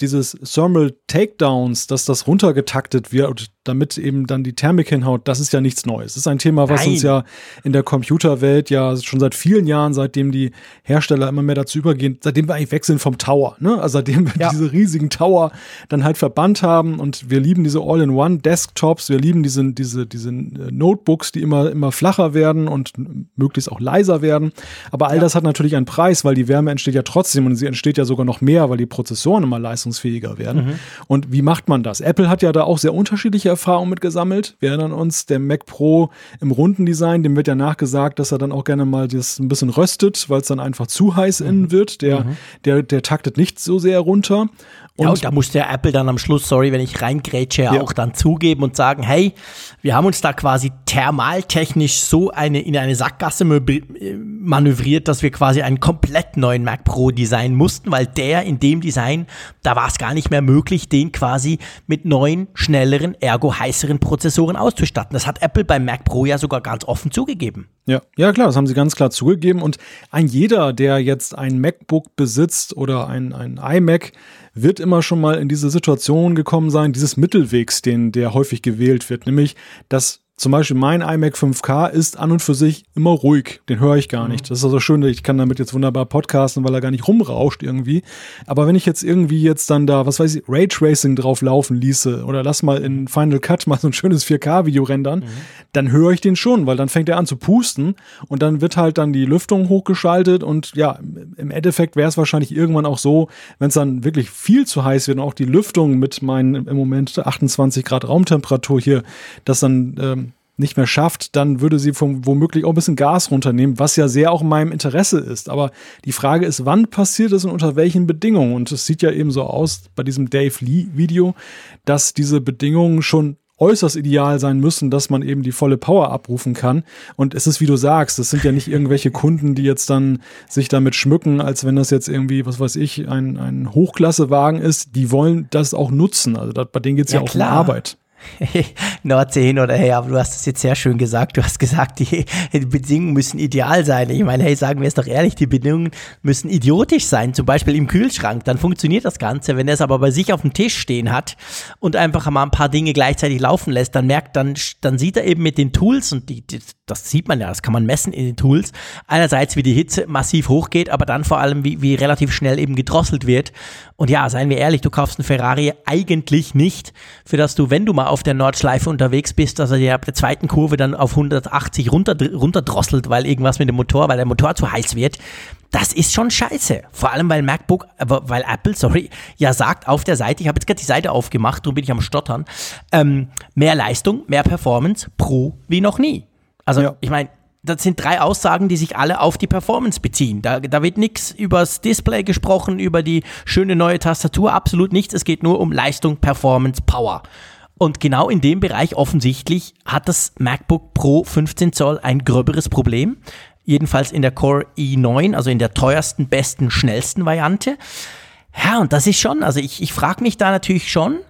dieses Thermal Takedowns, dass das runtergetaktet wird, damit eben dann die Thermik hinhaut, das ist ja nichts Neues. Das ist ein Thema, was Nein. uns ja in der Computerwelt ja schon seit vielen Jahren, seitdem die Hersteller immer mehr dazu übergehen, seitdem wir eigentlich wechseln vom Tower, ne? Also seitdem wir ja. diese riesigen Tower dann halt verbannt haben und wir lieben diese All-in-One-Desktops, wir lieben diese, diese, diese äh, Notebooks, die immer, immer flacher werden und möglichst auch leiser werden. Aber all ja. das hat natürlich einen Preis, weil die Wärme entsteht ja trotzdem und sie entsteht ja sogar noch mehr, weil die Prozessoren immer leistungsfähiger werden. Mhm. Und wie macht man das? Apple hat ja da auch sehr unterschiedliche Erfahrung mit gesammelt. Wir erinnern uns, der Mac Pro im runden Design, dem wird ja nachgesagt, dass er dann auch gerne mal das ein bisschen röstet, weil es dann einfach zu heiß mhm. innen wird. Der, mhm. der, der taktet nicht so sehr runter. Und ja, und da muss der Apple dann am Schluss, sorry, wenn ich reingrätsche, ja. auch dann zugeben und sagen, hey, wir haben uns da quasi thermaltechnisch so eine, in eine Sackgasse manövriert, dass wir quasi einen komplett neuen Mac Pro Design mussten, weil der in dem Design, da war es gar nicht mehr möglich, den quasi mit neuen, schnelleren, ergo heißeren Prozessoren auszustatten. Das hat Apple beim Mac Pro ja sogar ganz offen zugegeben. Ja, ja klar, das haben sie ganz klar zugegeben. Und ein jeder, der jetzt ein MacBook besitzt oder ein, ein iMac, wird immer schon mal in diese Situation gekommen sein, dieses Mittelwegs, den der häufig gewählt wird, nämlich dass zum Beispiel mein iMac 5K ist an und für sich immer ruhig. Den höre ich gar nicht. Das ist also schön, ich kann damit jetzt wunderbar podcasten, weil er gar nicht rumrauscht irgendwie. Aber wenn ich jetzt irgendwie jetzt dann da, was weiß ich, Raytracing drauf laufen ließe oder lass mal in Final Cut mal so ein schönes 4K-Video rendern, mhm. dann höre ich den schon, weil dann fängt er an zu pusten und dann wird halt dann die Lüftung hochgeschaltet und ja, im Endeffekt wäre es wahrscheinlich irgendwann auch so, wenn es dann wirklich viel zu heiß wird und auch die Lüftung mit meinen im Moment 28 Grad Raumtemperatur hier, dass dann ähm, nicht mehr schafft, dann würde sie vom, womöglich auch ein bisschen Gas runternehmen, was ja sehr auch in meinem Interesse ist. Aber die Frage ist, wann passiert es und unter welchen Bedingungen? Und es sieht ja eben so aus bei diesem Dave Lee-Video, dass diese Bedingungen schon äußerst ideal sein müssen, dass man eben die volle Power abrufen kann. Und es ist, wie du sagst, das sind ja nicht irgendwelche Kunden, die jetzt dann sich damit schmücken, als wenn das jetzt irgendwie, was weiß ich, ein, ein Hochklassewagen ist. Die wollen das auch nutzen. Also das, bei denen geht es ja, ja, auch klar. um Arbeit. Nordsee hin oder her, aber du hast es jetzt sehr schön gesagt. Du hast gesagt, die, die, Bedingungen müssen ideal sein. Ich meine, hey, sagen wir es doch ehrlich, die Bedingungen müssen idiotisch sein, zum Beispiel im Kühlschrank. Dann funktioniert das Ganze. Wenn er es aber bei sich auf dem Tisch stehen hat und einfach mal ein paar Dinge gleichzeitig laufen lässt, dann merkt, dann, dann sieht er eben mit den Tools und die, die, das sieht man ja, das kann man messen in den Tools. Einerseits, wie die Hitze massiv hochgeht, aber dann vor allem, wie, wie relativ schnell eben gedrosselt wird. Und ja, seien wir ehrlich, du kaufst einen Ferrari eigentlich nicht, für das du, wenn du mal auf der Nordschleife unterwegs bist, dass er dir ab der zweiten Kurve dann auf 180 runter, runterdrosselt, weil irgendwas mit dem Motor, weil der Motor zu heiß wird. Das ist schon scheiße. Vor allem, weil MacBook, weil Apple, sorry, ja sagt auf der Seite, ich habe jetzt gerade die Seite aufgemacht, darum bin ich am Stottern, ähm, mehr Leistung, mehr Performance pro wie noch nie. Also ja. ich meine, das sind drei Aussagen, die sich alle auf die Performance beziehen. Da, da wird nichts übers Display gesprochen, über die schöne neue Tastatur, absolut nichts. Es geht nur um Leistung, Performance, Power. Und genau in dem Bereich offensichtlich hat das MacBook Pro 15 Zoll ein gröberes Problem. Jedenfalls in der Core i9, also in der teuersten, besten, schnellsten Variante. Ja, und das ist schon, also ich, ich frage mich da natürlich schon,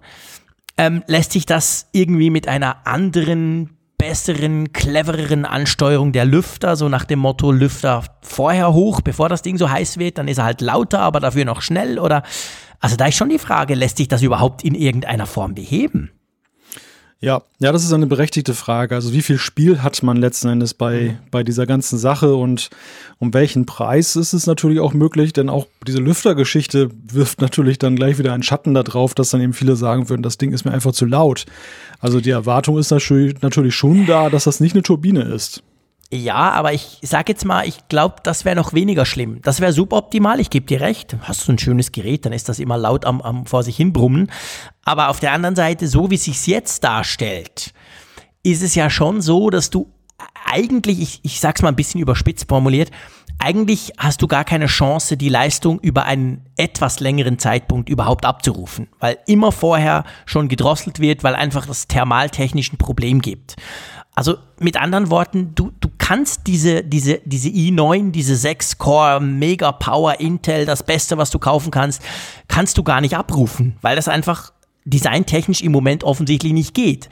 ähm, lässt sich das irgendwie mit einer anderen, besseren, clevereren Ansteuerung der Lüfter, so nach dem Motto Lüfter vorher hoch, bevor das Ding so heiß wird, dann ist er halt lauter, aber dafür noch schnell oder, also da ist schon die Frage, lässt sich das überhaupt in irgendeiner Form beheben? Ja, ja, das ist eine berechtigte Frage. Also wie viel Spiel hat man letzten Endes bei, mhm. bei dieser ganzen Sache und um welchen Preis ist es natürlich auch möglich, denn auch diese Lüftergeschichte wirft natürlich dann gleich wieder einen Schatten da drauf, dass dann eben viele sagen würden, das Ding ist mir einfach zu laut. Also die Erwartung ist natürlich schon da, dass das nicht eine Turbine ist. Ja, aber ich sag jetzt mal, ich glaube, das wäre noch weniger schlimm. Das wäre suboptimal, ich gebe dir recht. Hast du ein schönes Gerät, dann ist das immer laut am, am vor sich hin brummen. Aber auf der anderen Seite, so wie es sich jetzt darstellt, ist es ja schon so, dass du eigentlich, ich, ich sag's mal ein bisschen überspitzt formuliert, eigentlich hast du gar keine Chance, die Leistung über einen etwas längeren Zeitpunkt überhaupt abzurufen, weil immer vorher schon gedrosselt wird, weil einfach das thermaltechnisch ein Problem gibt. Also mit anderen Worten, du kannst diese, diese, diese i9, diese 6-Core Mega Power Intel, das Beste, was du kaufen kannst, kannst du gar nicht abrufen, weil das einfach designtechnisch im Moment offensichtlich nicht geht.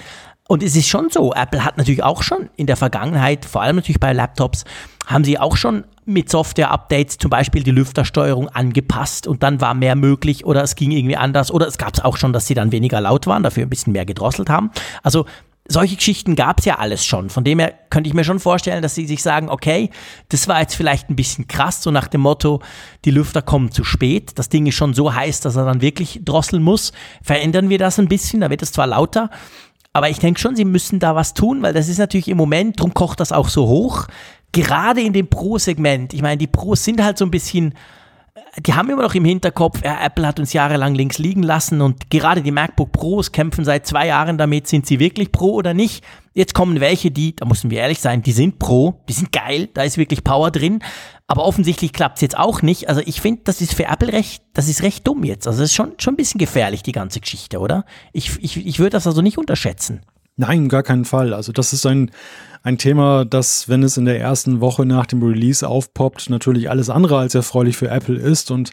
Und es ist schon so, Apple hat natürlich auch schon in der Vergangenheit, vor allem natürlich bei Laptops, haben sie auch schon mit Software-Updates zum Beispiel die Lüftersteuerung angepasst und dann war mehr möglich oder es ging irgendwie anders oder es gab es auch schon, dass sie dann weniger laut waren, dafür ein bisschen mehr gedrosselt haben. Also solche Geschichten gab es ja alles schon. Von dem her könnte ich mir schon vorstellen, dass sie sich sagen, okay, das war jetzt vielleicht ein bisschen krass, so nach dem Motto, die Lüfter kommen zu spät, das Ding ist schon so heiß, dass er dann wirklich drosseln muss. Verändern wir das ein bisschen, da wird es zwar lauter, aber ich denke schon, sie müssen da was tun, weil das ist natürlich im Moment, drum kocht das auch so hoch. Gerade in dem Pro-Segment. Ich meine, die Pros sind halt so ein bisschen die haben immer noch im Hinterkopf, ja, Apple hat uns jahrelang links liegen lassen und gerade die MacBook Pros kämpfen seit zwei Jahren damit, sind sie wirklich Pro oder nicht. Jetzt kommen welche, die, da müssen wir ehrlich sein, die sind Pro, die sind geil, da ist wirklich Power drin, aber offensichtlich klappt es jetzt auch nicht. Also ich finde, das ist für Apple recht, das ist recht dumm jetzt. Also es ist schon, schon ein bisschen gefährlich, die ganze Geschichte, oder? Ich, ich, ich würde das also nicht unterschätzen. Nein, gar keinen Fall. Also das ist ein, Ein Thema, das, wenn es in der ersten Woche nach dem Release aufpoppt, natürlich alles andere als erfreulich für Apple ist. Und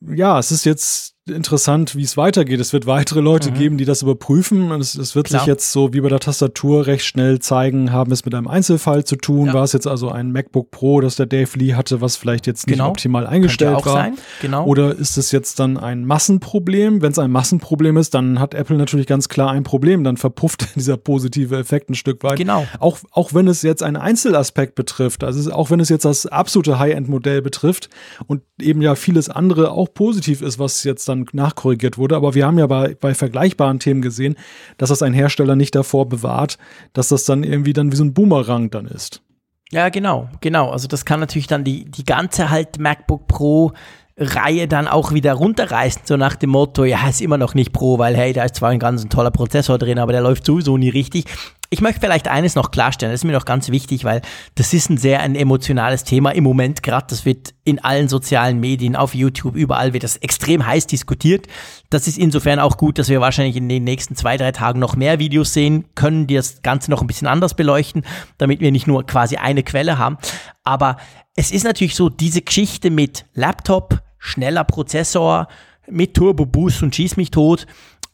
ja, es ist jetzt interessant, wie es weitergeht. Es wird weitere Leute mhm. geben, die das überprüfen. Und es, es wird Klar. sich jetzt so wie bei der Tastatur recht schnell zeigen, haben es mit einem Einzelfall zu tun. Ja. War es jetzt also ein MacBook Pro, das der Dave Lee hatte, was vielleicht jetzt nicht genau. optimal eingestellt war? Genau. Oder ist es jetzt dann ein Massenproblem? Wenn es ein Massenproblem ist, dann hat Apple natürlich ganz klar ein Problem. Dann verpufft dieser positive Effekt ein Stück weit. Genau. Auch, auch wenn es jetzt einen Einzelaspekt betrifft, also auch wenn es jetzt das absolute High-End-Modell betrifft und eben ja vieles andere auch positiv ist, was jetzt dann dann nachkorrigiert wurde. Aber wir haben ja bei, bei vergleichbaren Themen gesehen, dass das ein Hersteller nicht davor bewahrt, dass das dann irgendwie dann wie so ein Boomerang dann ist. Ja, genau, genau. Also das kann natürlich dann die, die ganze halt MacBook Pro Reihe dann auch wieder runterreißen, so nach dem Motto, ja, ist immer noch nicht Pro, weil hey, da ist zwar ein ganz toller Prozessor drin, aber der läuft sowieso nie richtig. Ich möchte vielleicht eines noch klarstellen, das ist mir noch ganz wichtig, weil das ist ein sehr ein emotionales Thema im Moment gerade. Das wird in allen sozialen Medien, auf YouTube, überall wird das extrem heiß diskutiert. Das ist insofern auch gut, dass wir wahrscheinlich in den nächsten zwei, drei Tagen noch mehr Videos sehen können, die das Ganze noch ein bisschen anders beleuchten, damit wir nicht nur quasi eine Quelle haben. Aber es ist natürlich so, diese Geschichte mit Laptop, schneller Prozessor, mit Turbo Boost und Schieß mich tot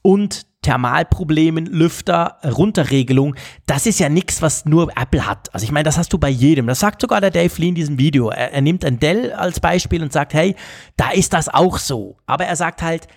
und Thermalproblemen, Lüfter, Runterregelung, das ist ja nichts, was nur Apple hat. Also ich meine, das hast du bei jedem. Das sagt sogar der Dave Lee in diesem Video. Er, er nimmt ein Dell als Beispiel und sagt, hey, da ist das auch so. Aber er sagt halt,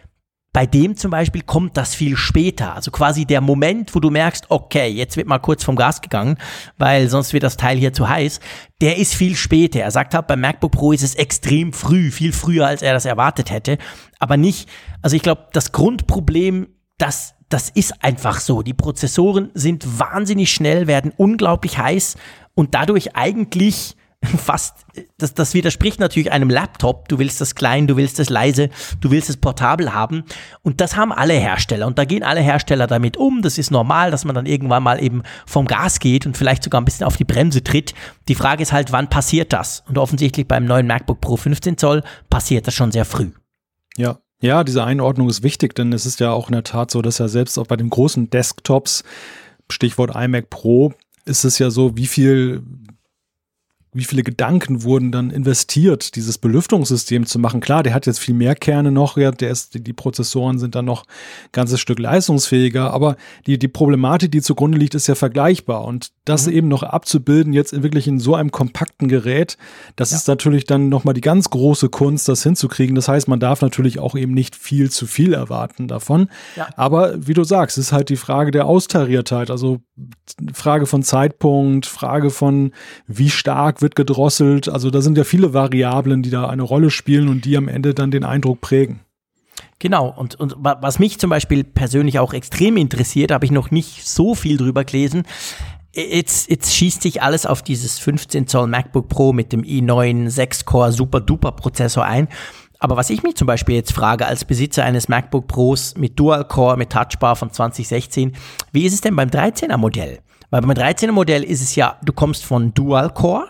bei dem zum Beispiel kommt das viel später. Also quasi der Moment, wo du merkst, okay, jetzt wird mal kurz vom Gas gegangen, weil sonst wird das Teil hier zu heiß. Der ist viel später. Er sagt halt, beim MacBook Pro ist es extrem früh, viel früher, als er das erwartet hätte. Aber nicht, also ich glaube, das Grundproblem, das das ist einfach so. Die Prozessoren sind wahnsinnig schnell, werden unglaublich heiß und dadurch eigentlich fast, das, das widerspricht natürlich einem Laptop. Du willst das klein, du willst das leise, du willst es portabel haben. Und das haben alle Hersteller. Und da gehen alle Hersteller damit um. Das ist normal, dass man dann irgendwann mal eben vom Gas geht und vielleicht sogar ein bisschen auf die Bremse tritt. Die Frage ist halt, wann passiert das? Und offensichtlich beim neuen MacBook Pro 15 Zoll passiert das schon sehr früh. Ja, ja, diese Einordnung ist wichtig, denn es ist ja auch in der Tat so, dass ja selbst auch bei den großen Desktops, Stichwort iMac Pro, ist es ja so, wie viel wie viele Gedanken wurden dann investiert, dieses Belüftungssystem zu machen. Klar, der hat jetzt viel mehr Kerne noch, ja, der ist, die Prozessoren sind dann noch ein ganzes Stück leistungsfähiger, aber die, die Problematik, die zugrunde liegt, ist ja vergleichbar. Und das mhm. eben noch abzubilden, jetzt in wirklich in so einem kompakten Gerät, das ja. ist natürlich dann nochmal die ganz große Kunst, das hinzukriegen. Das heißt, man darf natürlich auch eben nicht viel zu viel erwarten davon. Ja. Aber wie du sagst, ist halt die Frage der Austariertheit, also Frage von Zeitpunkt, Frage von wie stark wird wird gedrosselt. Also da sind ja viele Variablen, die da eine Rolle spielen und die am Ende dann den Eindruck prägen. Genau, und, und was mich zum Beispiel persönlich auch extrem interessiert, habe ich noch nicht so viel drüber gelesen. Jetzt, jetzt schießt sich alles auf dieses 15 Zoll MacBook Pro mit dem i9 6-Core Super Duper Prozessor ein. Aber was ich mich zum Beispiel jetzt frage als Besitzer eines MacBook Pros mit Dual Core, mit Touchbar von 2016, wie ist es denn beim 13er Modell? Weil beim 13er Modell ist es ja, du kommst von Dual Core,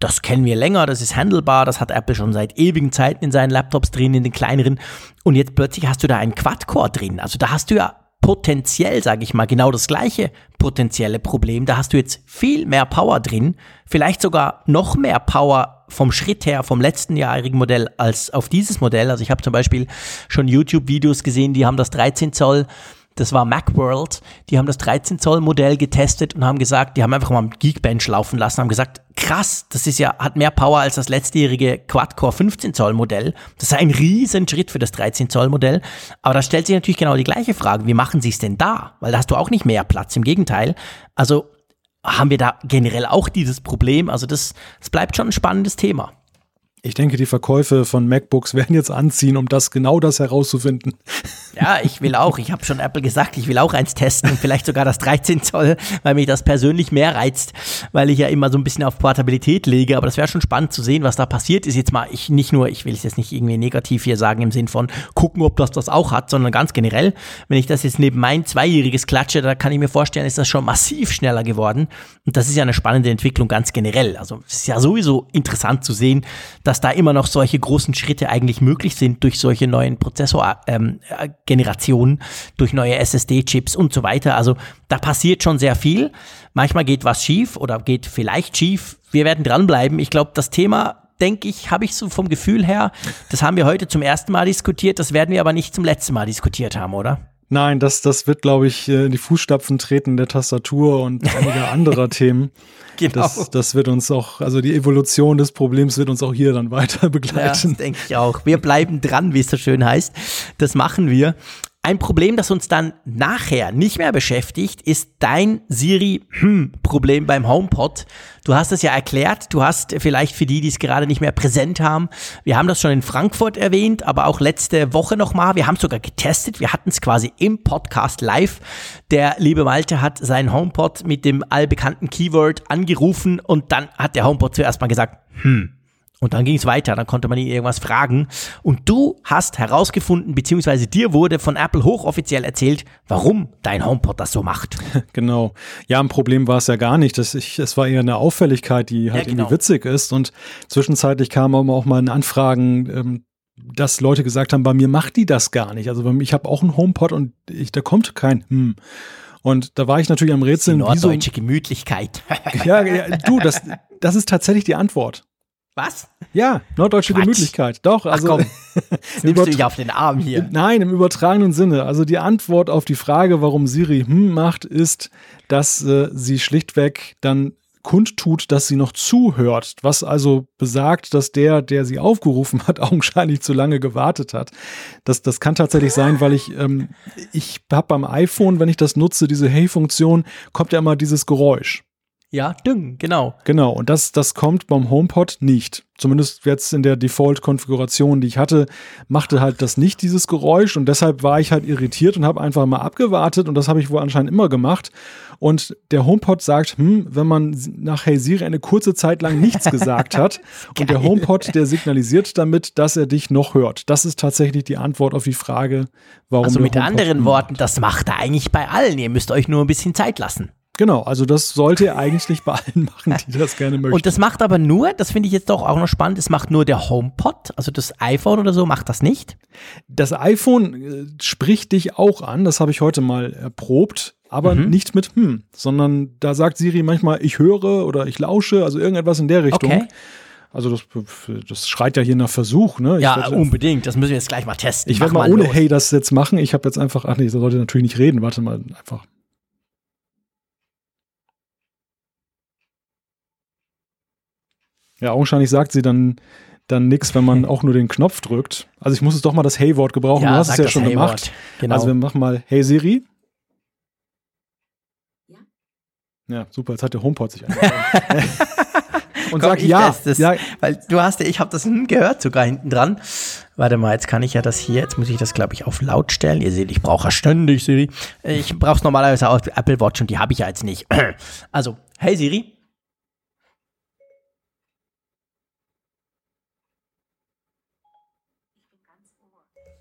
das kennen wir länger, das ist handelbar, das hat Apple schon seit ewigen Zeiten in seinen Laptops drin, in den kleineren. Und jetzt plötzlich hast du da einen Quad-Core drin. Also da hast du ja potenziell, sage ich mal, genau das gleiche potenzielle Problem. Da hast du jetzt viel mehr Power drin, vielleicht sogar noch mehr Power vom Schritt her vom letzten jahrigen Modell als auf dieses Modell. Also ich habe zum Beispiel schon YouTube-Videos gesehen, die haben das 13 Zoll das war Macworld, die haben das 13 Zoll Modell getestet und haben gesagt, die haben einfach mal Geekbench laufen lassen, haben gesagt, krass, das ist ja, hat mehr Power als das letztjährige Quad-Core 15 Zoll Modell. Das ist ein riesen Schritt für das 13 Zoll Modell. Aber da stellt sich natürlich genau die gleiche Frage, wie machen sie es denn da? Weil da hast du auch nicht mehr Platz, im Gegenteil. Also haben wir da generell auch dieses Problem. Also das, das bleibt schon ein spannendes Thema. Ich denke, die Verkäufe von MacBooks werden jetzt anziehen, um das genau das herauszufinden. Ja, ich will auch. Ich habe schon Apple gesagt, ich will auch eins testen vielleicht sogar das 13 Zoll, weil mich das persönlich mehr reizt, weil ich ja immer so ein bisschen auf Portabilität lege. Aber das wäre schon spannend zu sehen, was da passiert ist. Jetzt mal, ich nicht nur, ich will es jetzt nicht irgendwie negativ hier sagen im Sinn von gucken, ob das das auch hat, sondern ganz generell, wenn ich das jetzt neben mein zweijähriges klatsche, da kann ich mir vorstellen, ist das schon massiv schneller geworden. Und das ist ja eine spannende Entwicklung ganz generell. Also es ist ja sowieso interessant zu sehen, dass dass da immer noch solche großen Schritte eigentlich möglich sind durch solche neuen Prozessorgenerationen, ähm, durch neue SSD-Chips und so weiter. Also da passiert schon sehr viel. Manchmal geht was schief oder geht vielleicht schief. Wir werden dranbleiben. Ich glaube, das Thema denke ich, habe ich so vom Gefühl her, das haben wir heute zum ersten Mal diskutiert, das werden wir aber nicht zum letzten Mal diskutiert haben, oder? Nein, das, das wird, glaube ich, äh, in die Fußstapfen treten der Tastatur und einiger anderer Themen. Genau. Das, das wird uns auch, also die Evolution des Problems wird uns auch hier dann weiter begleiten. Ja, denke ich auch. Wir bleiben dran, wie es so schön heißt. Das machen wir. Ein Problem, das uns dann nachher nicht mehr beschäftigt, ist dein Siri-Problem beim HomePod. Du hast es ja erklärt, du hast vielleicht für die, die es gerade nicht mehr präsent haben, wir haben das schon in Frankfurt erwähnt, aber auch letzte Woche nochmal, wir haben es sogar getestet, wir hatten es quasi im Podcast live. Der liebe Malte hat seinen HomePod mit dem allbekannten Keyword angerufen und dann hat der HomePod zuerst mal gesagt, hm, und dann ging es weiter, dann konnte man ihn irgendwas fragen. Und du hast herausgefunden, beziehungsweise dir wurde von Apple hochoffiziell erzählt, warum dein HomePod das so macht. Genau. Ja, ein Problem war es ja gar nicht. Das ich, es war eher eine Auffälligkeit, die halt ja, genau. irgendwie witzig ist. Und zwischenzeitlich kamen auch mal Anfragen, ähm, dass Leute gesagt haben, bei mir macht die das gar nicht. Also ich habe auch einen HomePod und ich, da kommt kein hm. Und da war ich natürlich am Rätseln. Die norddeutsche wieso, Gemütlichkeit. ja, ja, du, das, das ist tatsächlich die Antwort. Was? Ja, norddeutsche Quatsch. Gemütlichkeit. Doch, also. Ach komm, nimmst du dich auf den Arm hier. Nein, im übertragenen Sinne. Also die Antwort auf die Frage, warum Siri hm macht, ist, dass äh, sie schlichtweg dann kundtut, dass sie noch zuhört, was also besagt, dass der, der sie aufgerufen hat, augenscheinlich zu lange gewartet hat. Das, das kann tatsächlich sein, weil ich, ähm, ich habe beim iPhone, wenn ich das nutze, diese Hey-Funktion, kommt ja immer dieses Geräusch. Ja, Ding, genau. Genau, und das, das kommt beim HomePod nicht. Zumindest jetzt in der Default-Konfiguration, die ich hatte, machte halt das nicht, dieses Geräusch. Und deshalb war ich halt irritiert und habe einfach mal abgewartet. Und das habe ich wohl anscheinend immer gemacht. Und der HomePod sagt, hm, wenn man nach Hey Siri eine kurze Zeit lang nichts gesagt hat und der HomePod, der signalisiert damit, dass er dich noch hört. Das ist tatsächlich die Antwort auf die Frage, warum. Also mit anderen Worten, das macht er eigentlich bei allen. Ihr müsst euch nur ein bisschen Zeit lassen. Genau, also das sollte ihr eigentlich bei allen machen, die das gerne möchten. Und das macht aber nur, das finde ich jetzt doch auch noch spannend, das macht nur der HomePod, also das iPhone oder so macht das nicht. Das iPhone äh, spricht dich auch an, das habe ich heute mal erprobt, aber mhm. nicht mit hm, sondern da sagt Siri manchmal, ich höre oder ich lausche, also irgendetwas in der Richtung. Okay. Also das, das schreit ja hier nach Versuch, ne? Ich ja, werd, unbedingt. Das müssen wir jetzt gleich mal testen. Ich werde mal, mal ohne los. Hey das jetzt machen. Ich habe jetzt einfach, ach nee, das sollte natürlich nicht reden. Warte mal, einfach Ja, augenscheinlich sagt sie dann, dann nichts, wenn man auch nur den Knopf drückt. Also ich muss es doch mal das Hey-Wort gebrauchen. Ja, du hast es ja schon hey gemacht. Genau. Also wir machen mal Hey Siri. Ja. Ja, super. Jetzt hat der HomePod sich eingeschaltet. Und sagt ja, das, ja. Weil du hast, ich habe das gehört sogar hinten dran. Warte mal, jetzt kann ich ja das hier, jetzt muss ich das glaube ich auf laut stellen. Ihr seht, ich brauche ja ständig Siri. Ich brauche es normalerweise auf Apple Watch und die habe ich ja jetzt nicht. Also, hey Siri.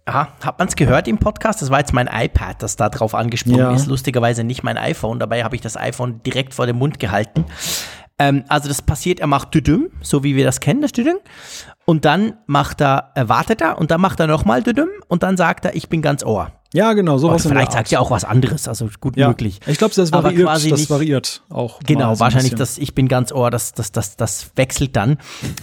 Aha, hat man es gehört im Podcast? Das war jetzt mein iPad, das da drauf angesprungen ja. ist. Lustigerweise nicht mein iPhone. Dabei habe ich das iPhone direkt vor dem Mund gehalten. Ähm, also das passiert, er macht Düdüm, so wie wir das kennen, das Düdüm. Und dann macht er, er wartet er und dann macht er nochmal Düdüm und dann sagt er, ich bin ganz Ohr. Ja, genau, sowas. Oder vielleicht sagt er auch was anderes, also gut ja. möglich. Ich glaube, das variiert, Aber quasi das nicht, variiert auch. Genau, wahrscheinlich das Ich bin ganz Ohr, das, das, das, das wechselt dann.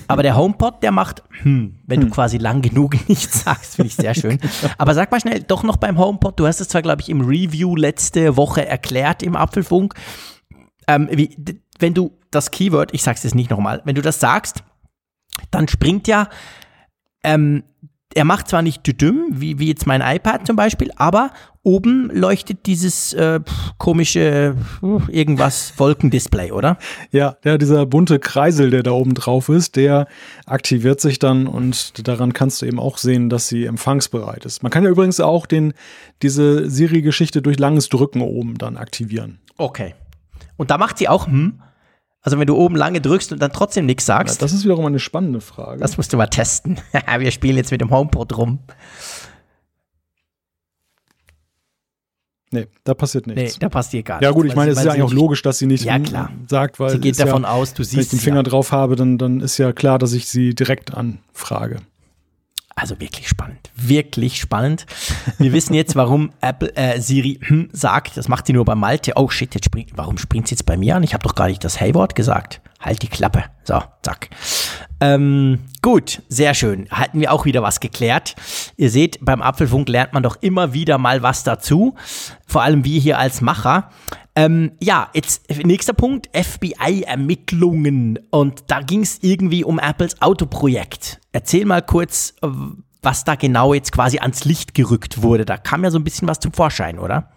Aber der HomePod, der macht, hm, wenn hm. du quasi lang genug nichts sagst, finde ich sehr schön. Aber sag mal schnell, doch noch beim HomePod, du hast es zwar, glaube ich, im Review letzte Woche erklärt im Apfelfunk, ähm, wie, wenn du das Keyword, ich sag's jetzt nicht nochmal, wenn du das sagst, dann springt ja ähm, er macht zwar nicht düdüm, wie, wie jetzt mein iPad zum Beispiel, aber oben leuchtet dieses äh, komische uh, irgendwas Wolkendisplay, oder? Ja, der, dieser bunte Kreisel, der da oben drauf ist, der aktiviert sich dann und daran kannst du eben auch sehen, dass sie empfangsbereit ist. Man kann ja übrigens auch den, diese Siri-Geschichte durch langes Drücken oben dann aktivieren. Okay. Und da macht sie auch hm? Also wenn du oben lange drückst und dann trotzdem nichts sagst. Ja, das ist wiederum eine spannende Frage. Das musst du mal testen. Wir spielen jetzt mit dem HomePod rum. Nee, da passiert nichts. Nee, da passiert gar Ja nichts. gut, ich meine, es ist ja eigentlich auch logisch, dass sie nicht Ja, klar. sagt, weil Sie geht ist ja, davon aus, du wenn ich siehst den Finger ja. drauf habe, dann, dann ist ja klar, dass ich sie direkt anfrage. Also wirklich spannend. Wirklich spannend. Wir wissen jetzt, warum Apple äh, Siri hm sagt. Das macht sie nur bei Malte. Oh shit, jetzt springt, warum springt sie jetzt bei mir an? Ich habe doch gar nicht das Hey-Wort gesagt. Halt die Klappe. So, zack. Ähm, gut, sehr schön. Hatten wir auch wieder was geklärt. Ihr seht, beim Apfelfunk lernt man doch immer wieder mal was dazu. Vor allem wir hier als Macher. Ähm, ja, jetzt nächster Punkt, FBI-Ermittlungen. Und da ging es irgendwie um Apples Autoprojekt. Erzähl mal kurz, äh, was da genau jetzt quasi ans Licht gerückt wurde. Da kam ja so ein bisschen was zum Vorschein, oder?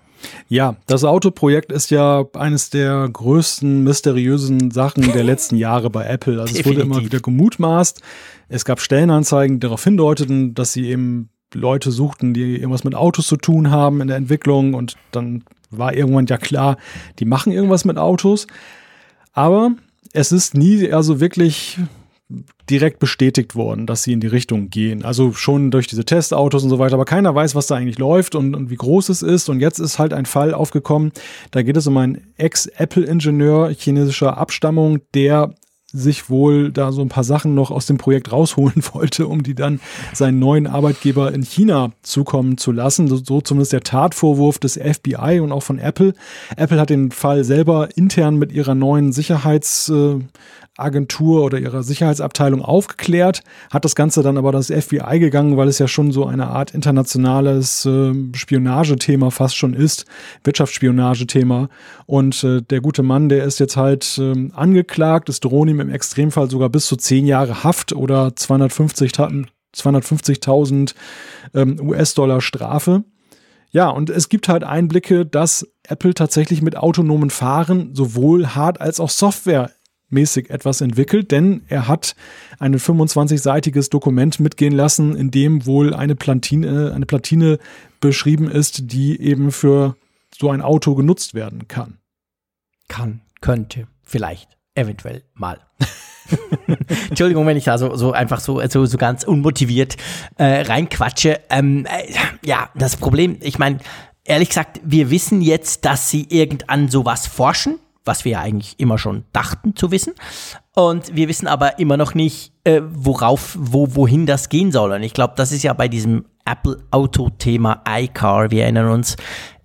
Ja, das Autoprojekt ist ja eines der größten mysteriösen Sachen der letzten Jahre bei Apple. Also es wurde immer Definitiv. wieder gemutmaßt. Es gab Stellenanzeigen, die darauf hindeuteten, dass sie eben Leute suchten, die irgendwas mit Autos zu tun haben in der Entwicklung. Und dann war irgendwann ja klar, die machen irgendwas mit Autos. Aber es ist nie also wirklich direkt bestätigt worden, dass sie in die Richtung gehen. Also schon durch diese Testautos und so weiter, aber keiner weiß, was da eigentlich läuft und, und wie groß es ist. Und jetzt ist halt ein Fall aufgekommen, da geht es um einen Ex-Apple-Ingenieur chinesischer Abstammung, der sich wohl da so ein paar Sachen noch aus dem Projekt rausholen wollte, um die dann seinen neuen Arbeitgeber in China zukommen zu lassen. So, so zumindest der Tatvorwurf des FBI und auch von Apple. Apple hat den Fall selber intern mit ihrer neuen Sicherheitsagentur oder ihrer Sicherheitsabteilung aufgeklärt, hat das Ganze dann aber das FBI gegangen, weil es ja schon so eine Art internationales äh, Spionagethema fast schon ist, Wirtschaftsspionagethema. Und äh, der gute Mann, der ist jetzt halt ähm, angeklagt, es drohen ihm im Extremfall sogar bis zu zehn Jahre Haft oder 250.000 250.000 ähm, US-Dollar Strafe. Ja, und es gibt halt Einblicke, dass Apple tatsächlich mit autonomen Fahren sowohl Hard- als auch Softwaremäßig etwas entwickelt, denn er hat ein 25-seitiges Dokument mitgehen lassen, in dem wohl eine Platine, eine Platine beschrieben ist, die eben für so ein Auto genutzt werden kann. Kann, könnte, vielleicht, eventuell mal. Entschuldigung, wenn ich da so, so einfach so, so, so ganz unmotiviert äh, reinquatsche. Ähm, äh, ja, das Problem, ich meine, ehrlich gesagt, wir wissen jetzt, dass sie irgendwann sowas forschen, was wir ja eigentlich immer schon dachten zu wissen. Und wir wissen aber immer noch nicht, äh, worauf, wo, wohin das gehen soll. Und ich glaube, das ist ja bei diesem Apple-Auto-Thema iCar, wir erinnern uns,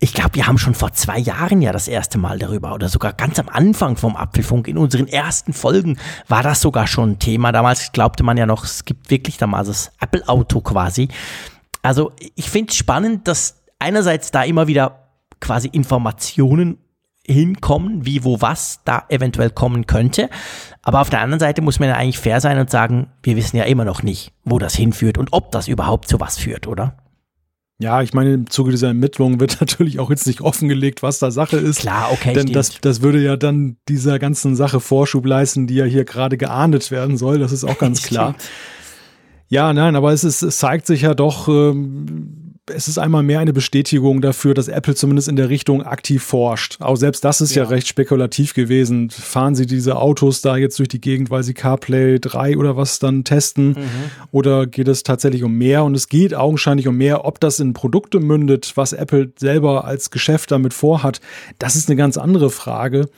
ich glaube, wir haben schon vor zwei Jahren ja das erste Mal darüber oder sogar ganz am Anfang vom Apfelfunk in unseren ersten Folgen war das sogar schon ein Thema. Damals glaubte man ja noch, es gibt wirklich damals das Apple-Auto quasi. Also ich finde es spannend, dass einerseits da immer wieder quasi Informationen hinkommen, wie, wo, was da eventuell kommen könnte. Aber auf der anderen Seite muss man ja eigentlich fair sein und sagen, wir wissen ja immer noch nicht, wo das hinführt und ob das überhaupt zu was führt, oder? Ja, ich meine, im Zuge dieser Ermittlungen wird natürlich auch jetzt nicht offengelegt, was da Sache ist. Klar, okay, Denn stimmt. das, das würde ja dann dieser ganzen Sache Vorschub leisten, die ja hier gerade geahndet werden soll. Das ist auch ganz klar. Ja, nein, aber es, ist, es zeigt sich ja doch, ähm, es ist einmal mehr eine Bestätigung dafür, dass Apple zumindest in der Richtung aktiv forscht. Auch selbst das ist ja, Ja. recht spekulativ gewesen. Fahren sie diese Autos da jetzt durch die Gegend, weil sie CarPlay 3 oder was dann testen? Oder geht es tatsächlich um mehr? Und es geht augenscheinlich um mehr. Ob das in Produkte mündet, was Apple selber als Geschäft damit vorhat, das ist eine ganz andere Frage.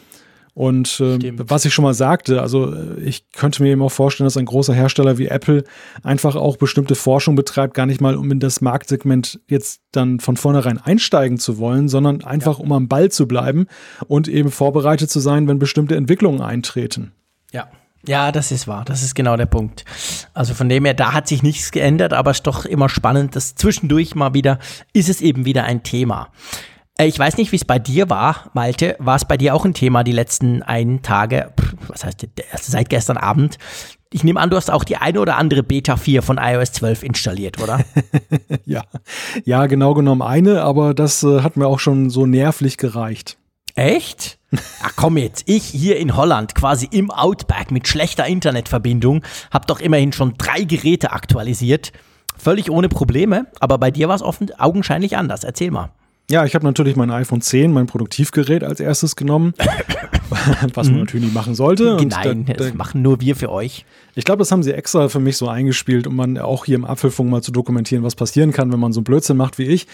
Und äh, was ich schon mal sagte, also äh, ich könnte mir eben auch vorstellen, dass ein großer Hersteller wie Apple einfach auch bestimmte Forschung betreibt, gar nicht mal um in das Marktsegment jetzt dann von vornherein einsteigen zu wollen, sondern einfach um am Ball zu bleiben und eben vorbereitet zu sein, wenn bestimmte Entwicklungen eintreten. Ja. Ja, das ist wahr. Das ist genau der Punkt. Also von dem her, da hat sich nichts geändert, aber es ist doch immer spannend, dass zwischendurch mal wieder, ist es eben wieder ein Thema. Äh, Ich weiß nicht, wie es bei dir war, Malte. War es bei dir auch ein Thema die letzten einen Tage? Pff, Was heißt, der- seit gestern Abend? Ich nehme an, du hast auch die eine oder andere Beta 4 von iOS 12 installiert, oder? Ja, ja, genau genommen eine, aber das äh, hat mir auch schon so nervlich gereicht. Echt? Ach komm jetzt, ich hier in Holland, quasi im Outback mit schlechter Internetverbindung, hab doch immerhin schon drei Geräte aktualisiert. Völlig ohne Probleme, aber bei dir war es offen augenscheinlich anders. Erzähl mal. Ja, ich habe natürlich mein iPhone 10, mein Produktivgerät als erstes genommen, was man natürlich nicht machen sollte. Nein, da, das da, machen nur wir für euch. ich glaube, das haben sie extra für mich so eingespielt, um man auch hier im Apfelfunk mal zu dokumentieren, was passieren kann, wenn man so einen Blödsinn macht wie ich.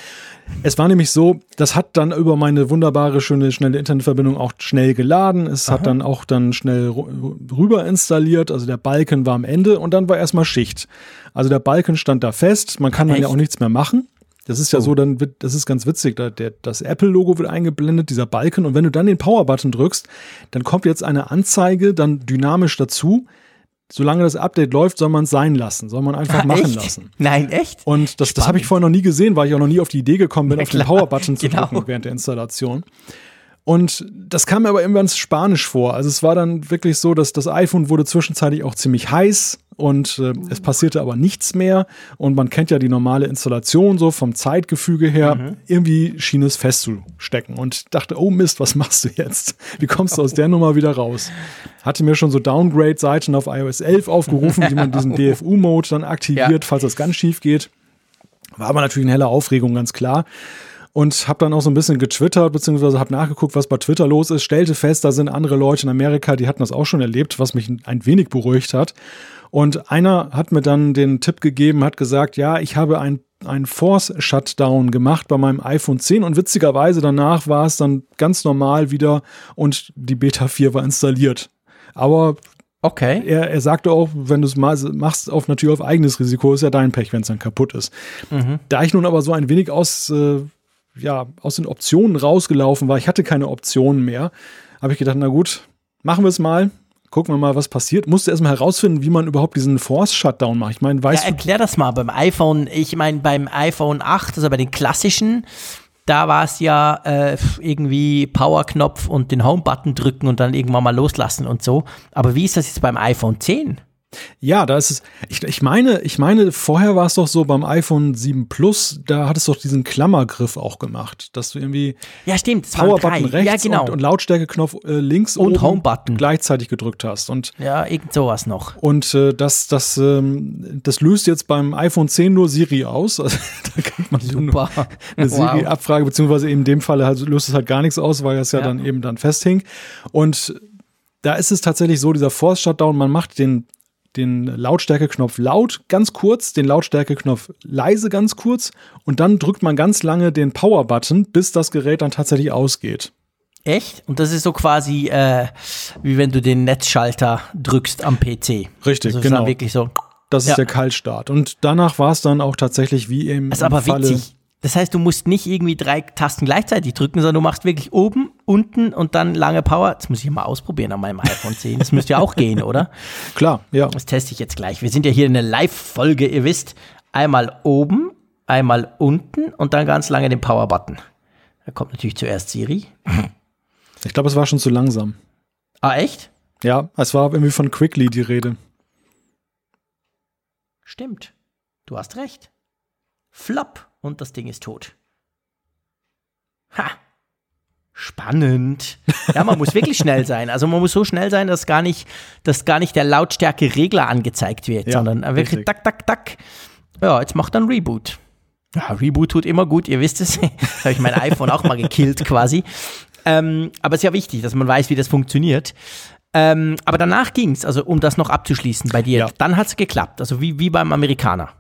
Es war nämlich so, das hat dann über meine wunderbare, schöne, schnelle Internetverbindung auch schnell geladen. Es hat dann auch dann schnell rüber installiert. Also der Balken war am Ende und dann war erstmal Schicht. Also der Balken stand da fest. Man kann dann ja Echt? auch nichts mehr machen. Das ist ja so, dann wird, das ist ganz witzig, da, der, das Apple-Logo wird eingeblendet, dieser Balken, und wenn du dann den Power-Button drückst, dann kommt jetzt eine Anzeige dann dynamisch dazu. Solange das Update läuft, soll man es sein lassen, soll man einfach machen echt? lassen. Nein, echt? Und das, das habe ich vorher noch nie gesehen, weil ich auch noch nie auf die Idee gekommen bin, Ja, auf den. Power-Button zu Genau. drücken während der Installation. Und das kam mir aber immer ins Spanisch vor. Also es war dann wirklich so, dass das iPhone wurde zwischenzeitlich auch ziemlich heiß und äh, es passierte aber nichts mehr. Und man kennt ja die normale Installation so vom Zeitgefüge her. Mhm. Irgendwie schien es festzustecken und dachte, oh Mist, was machst du jetzt? Wie kommst du aus der Nummer wieder raus? Hatte mir schon so Downgrade-Seiten auf iOS 11 aufgerufen, wie man diesen DFU-Mode dann aktiviert, Ja. falls das ganz schief geht. War aber natürlich in heller Aufregung, ganz klar. Und habe dann auch so ein bisschen getwittert, beziehungsweise habe nachgeguckt, was bei Twitter los ist, stellte fest, da sind andere Leute in Amerika, die hatten das auch schon erlebt, was mich ein wenig beruhigt hat. Und einer hat mir dann den Tipp gegeben, hat gesagt, ja, ich habe ein ein Force-Shutdown gemacht bei meinem iPhone 10 und witzigerweise danach war es dann ganz normal wieder und die Beta 4 war installiert. Aber Okay. er, er sagte auch, wenn du es mal machst, auf natürlich auf eigenes Risiko, ist ja dein Pech, wenn es dann kaputt ist. Da ich nun aber so ein wenig aus, äh, ja, aus den Optionen rausgelaufen war, ich hatte keine Optionen mehr, habe ich gedacht, na gut, machen wir es mal. Gucken wir mal, was passiert. Musste erstmal herausfinden, wie man überhaupt diesen Force-Shutdown macht. Ich meine, Ja, weißt du, erklär das mal beim iPhone. Ich meine, beim iPhone 8, also bei den klassischen, da war es ja äh, irgendwie Power-Knopf und den Home-Button drücken und dann irgendwann mal loslassen und so. Aber wie ist das jetzt beim iPhone 10? Ja, da ist es. Ich, ich meine, ich meine, vorher war es doch so beim iPhone 7 Plus, da hat es doch diesen Klammergriff auch gemacht, dass du irgendwie Ja, stimmt. Power-Button drei. rechts Ja, genau. und, und Lautstärkeknopf äh, links Und oben Home-Button. gleichzeitig gedrückt hast. Und ja, irgend sowas noch. und äh, das, das, ähm, das löst jetzt beim iPhone 10 nur Siri aus. Also, da kriegt man Super. eine Wow. Siri-Abfrage, beziehungsweise in dem Fall halt, löst es halt gar nichts aus, weil es ja, Ja. dann eben dann festhing. Und da ist es tatsächlich so, dieser Force-Shutdown, man macht den, den Lautstärkeknopf laut ganz kurz, den Lautstärkeknopf leise ganz kurz und dann drückt man ganz lange den Power-Button, bis das Gerät dann tatsächlich ausgeht. Echt? Und das ist so quasi äh, wie wenn du den Netzschalter drückst am PC. Richtig, also genau. Ist dann wirklich so. Das ist Ja. der Kaltstart. Und danach war es dann auch tatsächlich wie im, Das ist im aber Falle. witzig. Das heißt, du musst nicht irgendwie drei Tasten gleichzeitig drücken, sondern du machst wirklich oben, unten und dann lange Power. Das muss ich mal ausprobieren an meinem iPhone 10. Das müsste ja auch gehen, oder? Klar, ja. Das teste ich jetzt gleich. Wir sind ja hier in einer Live-Folge, ihr wisst. Einmal oben, einmal unten und dann ganz lange den Power-Button. Da kommt natürlich zuerst Siri. Ich glaube, es war schon zu langsam. Ah, echt? Ja, es war irgendwie von Quickly die Rede. Stimmt. Du hast recht. Flop und das Ding ist tot. Ha. Spannend. Ja, man muss wirklich schnell sein. Also man muss so schnell sein, dass gar nicht, dass gar nicht der Lautstärke-Regler angezeigt wird, Ja, sondern wirklich richtig. tak, tak, tak. Ja, jetzt macht dann Reboot. Ja, Reboot tut immer gut, ihr wisst es. Habe ich mein iPhone auch mal gekillt quasi. Ähm, aber es ist ja wichtig, dass man weiß, wie das funktioniert. Ähm, aber danach ging es, also um das noch abzuschließen bei dir, Ja. dann hat es geklappt, also wie, wie beim Amerikaner.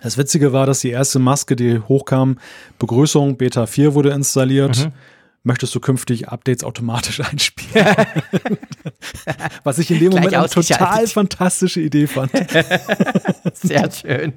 Das Witzige war, dass die erste Maske, die hochkam, Begrüßung, Beta 4 wurde installiert. Mhm. Möchtest du künftig Updates automatisch einspielen? Was ich in dem Gleich Moment eine total fantastische Idee fand. Sehr schön.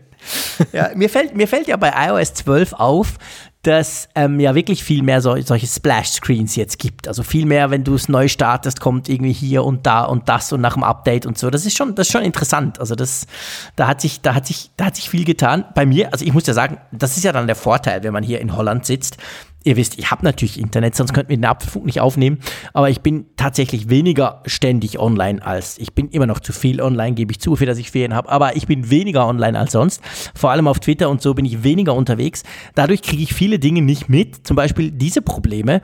Ja, mir, fällt, mir fällt ja bei iOS 12 auf, dass ähm, ja wirklich viel mehr so, solche Splash-Screens jetzt gibt. Also viel mehr, wenn du es neu startest, kommt irgendwie hier und da und das und nach dem Update und so. Das ist schon, das ist schon interessant. Also das, da hat sich, da hat sich, da hat sich viel getan. Bei mir, also ich muss ja sagen, das ist ja dann der Vorteil, wenn man hier in Holland sitzt. Ihr wisst, ich habe natürlich Internet, sonst könnten wir den Apfelfunk nicht aufnehmen. Aber ich bin tatsächlich weniger ständig online als, ich bin immer noch zu viel online, gebe ich zu, für dass ich Ferien habe. Aber ich bin weniger online als sonst. Vor allem auf Twitter und so bin ich weniger unterwegs. Dadurch kriege ich viele Dinge nicht mit. Zum Beispiel diese Probleme,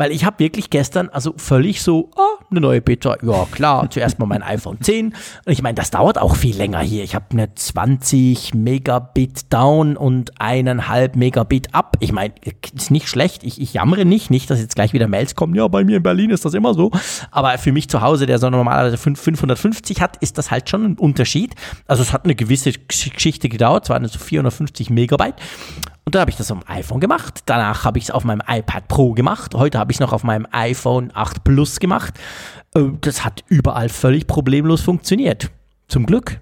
Weil ich habe wirklich gestern, also völlig so, oh, eine neue Beta, ja klar, zuerst mal mein iPhone 10. Und ich meine, das dauert auch viel länger hier. Ich habe eine 20 Megabit down und eineinhalb Megabit up. Ich meine, ist nicht schlecht. Ich, ich jammere nicht, nicht, dass jetzt gleich wieder Mails kommen. Ja, bei mir in Berlin ist das immer so. Aber für mich zu Hause, der so normalerweise 550 hat, ist das halt schon ein Unterschied. Also es hat eine gewisse Geschichte gedauert, es waren so 450 Megabyte. Und da habe ich das auf dem iPhone gemacht. Danach habe ich es auf meinem iPad Pro gemacht. Heute habe ich es noch auf meinem iPhone 8 Plus gemacht. Äh, das hat überall völlig problemlos funktioniert. Zum Glück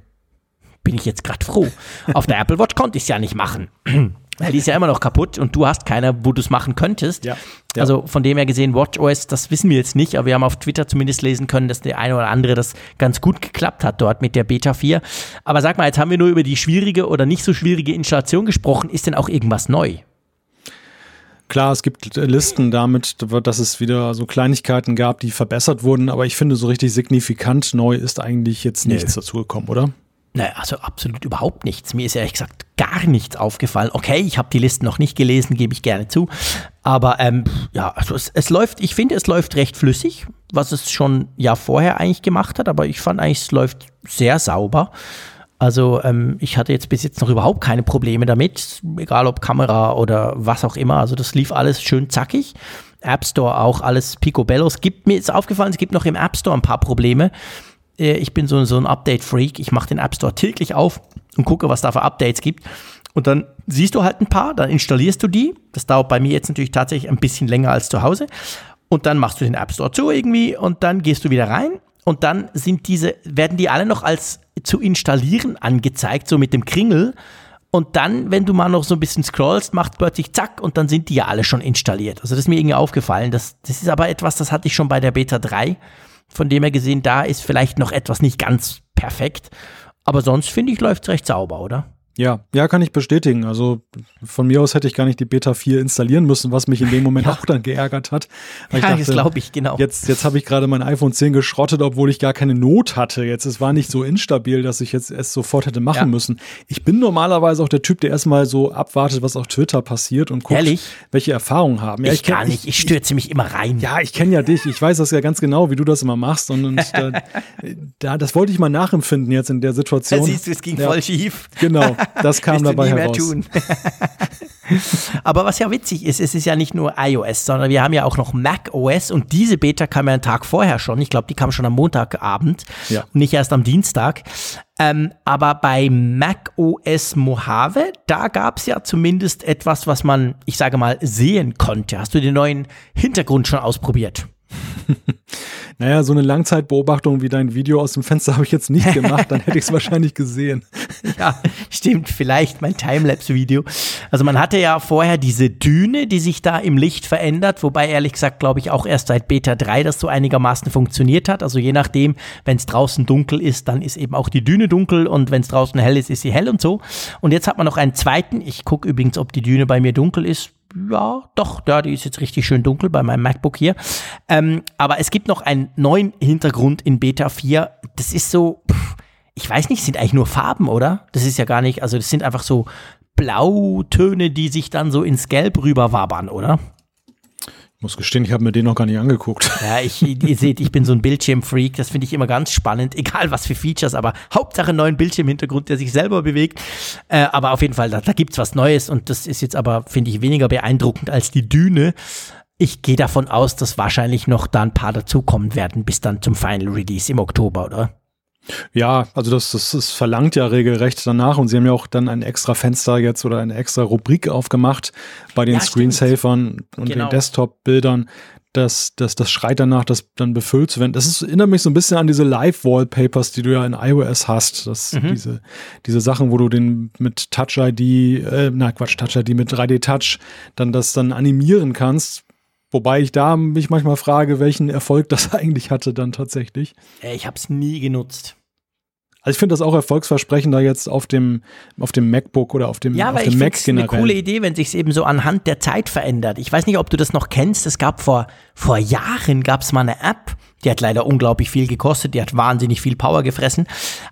bin ich jetzt gerade froh. Auf der Apple Watch konnte ich es ja nicht machen. Weil die ist ja immer noch kaputt und du hast keine, wo du es machen könntest. Ja, ja. Also von dem her gesehen, WatchOS, das wissen wir jetzt nicht, aber wir haben auf Twitter zumindest lesen können, dass der eine oder andere das ganz gut geklappt hat dort mit der Beta 4. Aber sag mal, jetzt haben wir nur über die schwierige oder nicht so schwierige Installation gesprochen. Ist denn auch irgendwas neu? Klar, es gibt Listen damit, dass es wieder so Kleinigkeiten gab, die verbessert wurden, aber ich finde, so richtig signifikant neu ist eigentlich jetzt nichts nee. dazu gekommen, oder? Naja, also absolut überhaupt nichts. Mir ist ehrlich gesagt gar nichts aufgefallen. Okay, ich habe die Listen noch nicht gelesen, gebe ich gerne zu. Aber ähm, ja, also es, es, läuft, ich finde, es läuft recht flüssig, was es schon ja vorher eigentlich gemacht hat, aber ich fand eigentlich, es läuft sehr sauber. Also ähm, ich hatte jetzt bis jetzt noch überhaupt keine Probleme damit, egal ob Kamera oder was auch immer. Also das lief alles schön zackig. App Store auch alles picobello. Es gibt mir ist aufgefallen, es gibt noch im App Store ein paar Probleme. Äh, ich bin so, so ein Update-Freak. Ich mache den App Store täglich auf und gucke, was da für Updates gibt. Und dann siehst du halt ein paar, dann installierst du die. Das dauert bei mir jetzt natürlich tatsächlich ein bisschen länger als zu Hause. Und dann machst du den App Store zu irgendwie und dann gehst du wieder rein und dann sind diese, werden die alle noch als zu installieren angezeigt, so mit dem Kringel. Und dann, wenn du mal noch so ein bisschen scrollst, macht plötzlich zack und dann sind die ja alle schon installiert. Also das ist mir irgendwie aufgefallen. Das, das ist aber etwas, das hatte ich schon bei der Beta 3. Von dem her gesehen, da ist vielleicht noch etwas nicht ganz perfekt. Aber sonst finde ich, läuft es recht sauber, oder? Ja, ja, kann ich bestätigen. Also von mir aus hätte ich gar nicht die Beta 4 installieren müssen, was mich in dem Moment ja. auch dann geärgert hat. Weil ja, dachte, das glaube ich, genau. Jetzt, jetzt habe ich gerade mein iPhone 10 geschrottet, obwohl ich gar keine Not hatte. Jetzt, es war nicht so instabil, dass ich jetzt es sofort hätte machen ja. müssen. Ich bin normalerweise auch der Typ, der erstmal so abwartet, was auf Twitter passiert und guckt, Ehrlich? welche Erfahrungen haben. Ja, ich, ich kenn, gar nicht, ich, ich stürze mich immer rein. Ja, ich kenne ja dich. Ich weiß das ja ganz genau, wie du das immer machst. Und, und da, da, das wollte ich mal nachempfinden jetzt in der Situation. Da siehst du, es ging voll schief. Genau, das kam dabei tun. Aber was ja witzig ist, es ist ja nicht nur iOS, sondern wir haben ja auch noch Mac OS und diese Beta kam ja einen Tag vorher schon. Ich glaube, die kam schon am Montagabend ja. und nicht erst am Dienstag. Ähm, aber bei Mac OS Mojave, da gab es ja zumindest etwas, was man, ich sage mal, sehen konnte. Hast du den neuen Hintergrund schon ausprobiert? naja, so eine Langzeitbeobachtung wie dein Video aus dem Fenster habe ich jetzt nicht gemacht, dann hätte ich es wahrscheinlich gesehen. Ja, stimmt, vielleicht mein Timelapse-Video. Also man hatte ja vorher diese Düne, die sich da im Licht verändert, wobei ehrlich gesagt, glaube ich, auch erst seit Beta 3 das so einigermaßen funktioniert hat. Also je nachdem, wenn es draußen dunkel ist, dann ist eben auch die Düne dunkel und wenn es draußen hell ist, ist sie hell und so. Und jetzt hat man noch einen zweiten. Ich gucke übrigens, ob die Düne bei mir dunkel ist ja, doch, ja, die ist jetzt richtig schön dunkel bei meinem MacBook hier. Ähm, aber es gibt noch einen neuen Hintergrund in Beta 4. Das ist so, ich weiß nicht, sind eigentlich nur Farben, oder? Das ist ja gar nicht, also das sind einfach so Blautöne, die sich dann so ins Gelb rüber wabern, oder? Muss gestehen, ich habe mir den noch gar nicht angeguckt. Ja, ich, ihr seht, ich bin so ein Bildschirmfreak. Das finde ich immer ganz spannend, egal was für Features, aber Hauptsache neuen Bildschirmhintergrund, der sich selber bewegt. Äh, aber auf jeden Fall, da, da gibt es was Neues und das ist jetzt aber, finde ich, weniger beeindruckend als die Düne. Ich gehe davon aus, dass wahrscheinlich noch da ein paar dazukommen werden, bis dann zum Final Release im Oktober, oder? Ja, also das, das, das verlangt ja regelrecht danach und sie haben ja auch dann ein extra Fenster jetzt oder eine extra Rubrik aufgemacht bei den ja, Screensavern und genau. den Desktop-Bildern. Das, das, das schreit danach, das dann befüllt zu werden. Das ist, erinnert mich so ein bisschen an diese Live-Wallpapers, die du ja in iOS hast. Das, mhm. diese, diese Sachen, wo du den mit Touch-ID, äh, na Quatsch, Touch-ID mit 3D-Touch dann das dann animieren kannst Wobei ich da mich manchmal frage, welchen Erfolg das eigentlich hatte dann tatsächlich. Ich habe es nie genutzt. Also ich finde das auch erfolgsversprechender jetzt auf dem, auf dem MacBook oder auf dem, ja, auf dem Mac generell. Ja, eine coole Idee, wenn sich eben so anhand der Zeit verändert. Ich weiß nicht, ob du das noch kennst. Es gab vor, vor Jahren gab es mal eine App, die hat leider unglaublich viel gekostet, die hat wahnsinnig viel Power gefressen.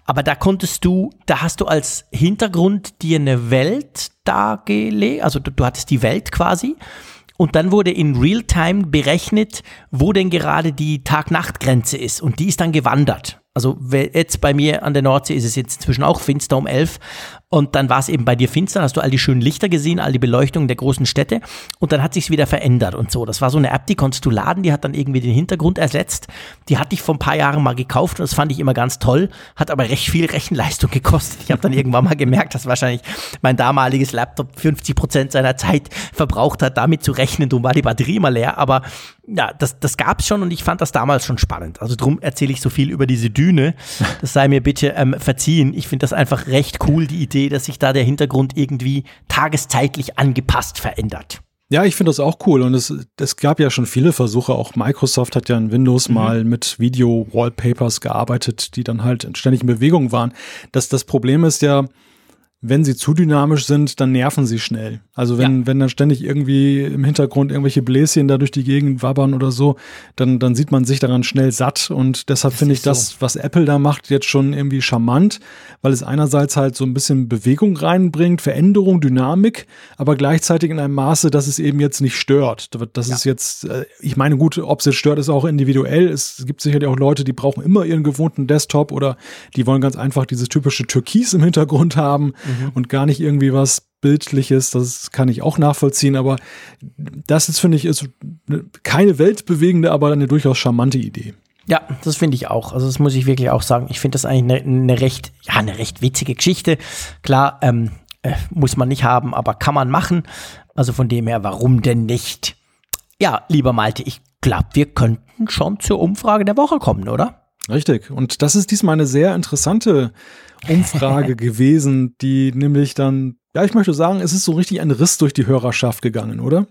Aber da konntest du, da hast du als Hintergrund dir eine Welt dargelegt, also du, du hattest die Welt quasi und dann wurde in Realtime berechnet, wo denn gerade die Tag-Nacht-Grenze ist und die ist dann gewandert. Also jetzt bei mir an der Nordsee ist es jetzt inzwischen auch finster um elf und dann war es eben bei dir finster, hast du all die schönen Lichter gesehen, all die Beleuchtung der großen Städte und dann hat sich's wieder verändert und so. Das war so eine App, die konntest du laden, die hat dann irgendwie den Hintergrund ersetzt. Die hatte ich vor ein paar Jahren mal gekauft und das fand ich immer ganz toll, hat aber recht viel Rechenleistung gekostet. Ich habe dann irgendwann mal gemerkt, dass wahrscheinlich mein damaliges Laptop 50 Prozent seiner Zeit verbraucht hat, damit zu rechnen. Darum war die Batterie immer leer, aber ja, das, das gab es schon und ich fand das damals schon spannend. Also drum erzähle ich so viel über diese Düne. Das sei mir bitte ähm, verziehen. Ich finde das einfach recht cool, die Idee, dass sich da der Hintergrund irgendwie tageszeitlich angepasst verändert. Ja, ich finde das auch cool. Und es, es gab ja schon viele Versuche. Auch Microsoft hat ja in Windows mhm. mal mit Video-Wallpapers gearbeitet, die dann halt ständig in Bewegung waren. Das, das Problem ist ja, wenn sie zu dynamisch sind, dann nerven sie schnell. Also wenn, ja. wenn dann ständig irgendwie im Hintergrund irgendwelche Bläschen da durch die Gegend wabbern oder so, dann, dann sieht man sich daran schnell satt. Und deshalb finde ich so. das, was Apple da macht, jetzt schon irgendwie charmant, weil es einerseits halt so ein bisschen Bewegung reinbringt, Veränderung, Dynamik, aber gleichzeitig in einem Maße, dass es eben jetzt nicht stört. Das ja. ist jetzt, äh, ich meine, gut, ob es jetzt stört, ist auch individuell. Es gibt sicherlich auch Leute, die brauchen immer ihren gewohnten Desktop oder die wollen ganz einfach dieses typische Türkis im Hintergrund haben mhm. und gar nicht irgendwie was Bildliches, das kann ich auch nachvollziehen, aber das ist, finde ich, ist keine weltbewegende, aber eine durchaus charmante Idee. Ja, das finde ich auch. Also das muss ich wirklich auch sagen. Ich finde das eigentlich eine, eine, recht, ja, eine recht witzige Geschichte. Klar, ähm, äh, muss man nicht haben, aber kann man machen. Also von dem her, warum denn nicht? Ja, lieber Malte, ich glaube, wir könnten schon zur Umfrage der Woche kommen, oder? Richtig. Und das ist diesmal eine sehr interessante Umfrage gewesen, die nämlich dann, ja, ich möchte sagen, es ist so richtig ein Riss durch die Hörerschaft gegangen, oder?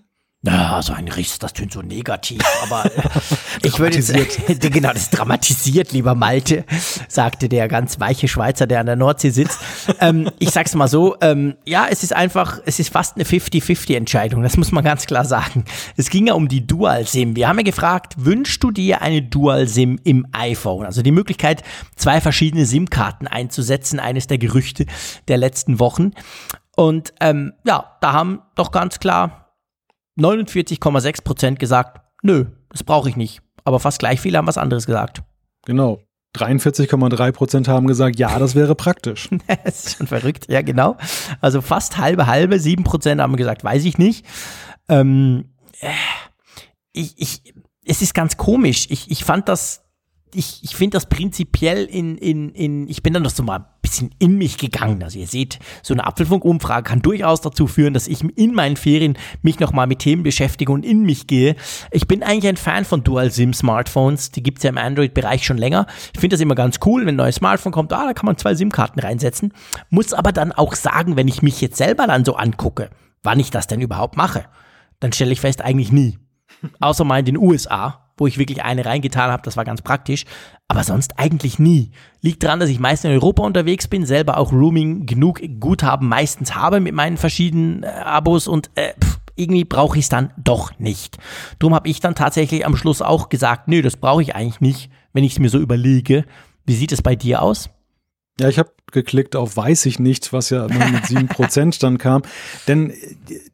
Ja, so ein Riss, das tönt so negativ, aber äh, ich würde jetzt, genau, das dramatisiert, lieber Malte, sagte der ganz weiche Schweizer, der an der Nordsee sitzt. ähm, ich sag's mal so, ähm, ja, es ist einfach, es ist fast eine 50-50-Entscheidung, das muss man ganz klar sagen. Es ging ja um die Dual-SIM. Wir haben ja gefragt, wünschst du dir eine Dual-SIM im iPhone? Also die Möglichkeit, zwei verschiedene SIM-Karten einzusetzen, eines der Gerüchte der letzten Wochen. Und ähm, ja, da haben doch ganz klar 49,6 Prozent gesagt, nö, das brauche ich nicht. Aber fast gleich viele haben was anderes gesagt. Genau. 43,3 Prozent haben gesagt, ja, das wäre praktisch. das ist schon verrückt, ja, genau. Also fast halbe, halbe, 7 Prozent haben gesagt, weiß ich nicht. Ähm, äh, ich, ich, es ist ganz komisch. Ich, ich fand das ich, ich finde das prinzipiell in, in, in, ich bin dann noch so mal bisschen in mich gegangen. Also ihr seht, so eine Apfelfunk-Umfrage kann durchaus dazu führen, dass ich in meinen Ferien mich nochmal mit Themen beschäftige und in mich gehe. Ich bin eigentlich ein Fan von Dual-SIM-Smartphones. Die gibt's ja im Android-Bereich schon länger. Ich finde das immer ganz cool, wenn ein neues Smartphone kommt, ah, da kann man zwei SIM-Karten reinsetzen. Muss aber dann auch sagen, wenn ich mich jetzt selber dann so angucke, wann ich das denn überhaupt mache, dann stelle ich fest, eigentlich nie. Außer mal in den USA, wo ich wirklich eine reingetan habe, das war ganz praktisch. Aber sonst eigentlich nie. Liegt daran, dass ich meist in Europa unterwegs bin, selber auch Rooming genug Guthaben meistens habe mit meinen verschiedenen äh, Abos und äh, pff, irgendwie brauche ich es dann doch nicht. Drum habe ich dann tatsächlich am Schluss auch gesagt, nö, das brauche ich eigentlich nicht, wenn ich es mir so überlege. Wie sieht es bei dir aus? Ja, ich habe geklickt auf weiß ich nicht, was ja immer mit sieben Prozent dann kam. Denn äh,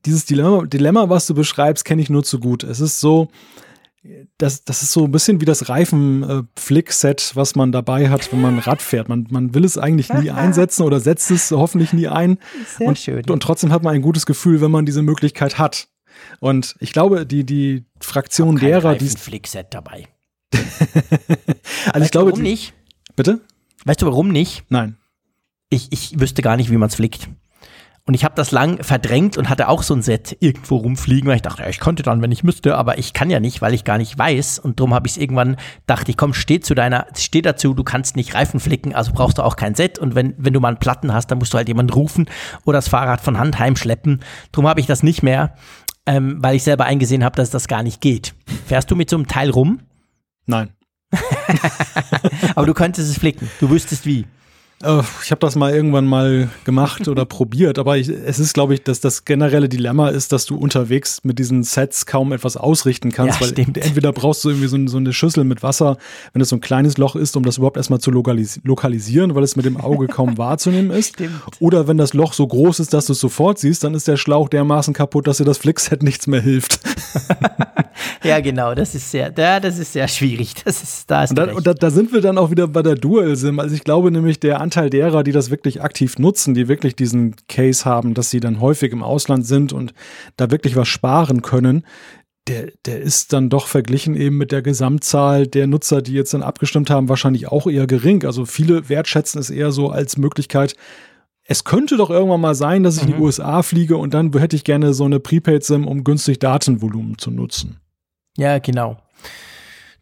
dieses Dilemma, Dilemma, was du beschreibst, kenne ich nur zu gut. Es ist so, das, das ist so ein bisschen wie das Reifen-Flick-Set, was man dabei hat, wenn man Rad fährt. Man, man will es eigentlich nie einsetzen oder setzt es hoffentlich nie ein. Sehr und, schön. Und trotzdem hat man ein gutes Gefühl, wenn man diese Möglichkeit hat. Und ich glaube, die, die Fraktion derer, die. Flick-Set dabei. also weißt ich glaube. Warum die, nicht? Bitte? Weißt du, warum nicht? Nein. Ich, ich wüsste gar nicht, wie man es flickt. Und ich habe das lang verdrängt und hatte auch so ein Set irgendwo rumfliegen, weil ich dachte, ja, ich konnte dann, wenn ich müsste, aber ich kann ja nicht, weil ich gar nicht weiß. Und darum habe ich es irgendwann, dachte ich, komm, steh zu deiner, steh dazu, du kannst nicht Reifen flicken, also brauchst du auch kein Set. Und wenn, wenn du mal einen Platten hast, dann musst du halt jemanden rufen oder das Fahrrad von Hand heimschleppen. Darum habe ich das nicht mehr, ähm, weil ich selber eingesehen habe, dass das gar nicht geht. Fährst du mit so einem Teil rum? Nein. aber du könntest es flicken. Du wüsstest wie. Äh, ich habe das mal irgendwann mal gemacht oder probiert, aber ich, es ist, glaube ich, dass das generelle Dilemma ist, dass du unterwegs mit diesen Sets kaum etwas ausrichten kannst, Ja, weil stimmt. entweder brauchst du irgendwie so, so eine Schüssel mit Wasser, wenn es so ein kleines Loch ist, um das überhaupt erstmal zu lokalis lokalisieren, weil es mit dem Auge kaum wahrzunehmen ist. Stimmt. Oder wenn das Loch so groß ist, dass du es sofort siehst, dann ist der Schlauch dermaßen kaputt, dass dir das Flickset nichts mehr hilft. Ja, genau, das ist sehr, ja, das ist sehr schwierig. Das ist, da ist Und, da, und da, da sind wir dann auch wieder bei der Dual-SIM. Also ich glaube nämlich, der Anteil derer, die das wirklich aktiv nutzen, die wirklich diesen Case haben, dass sie dann häufig im Ausland sind und da wirklich was sparen können, der, der ist dann doch verglichen eben mit der Gesamtzahl der Nutzer, die jetzt dann abgestimmt haben, wahrscheinlich auch eher gering. Also viele wertschätzen es eher so als Möglichkeit, es könnte doch irgendwann mal sein, dass ich in die USA fliege und dann hätte ich gerne so eine Prepaid-SIM, um günstig Datenvolumen zu nutzen. Ja, genau.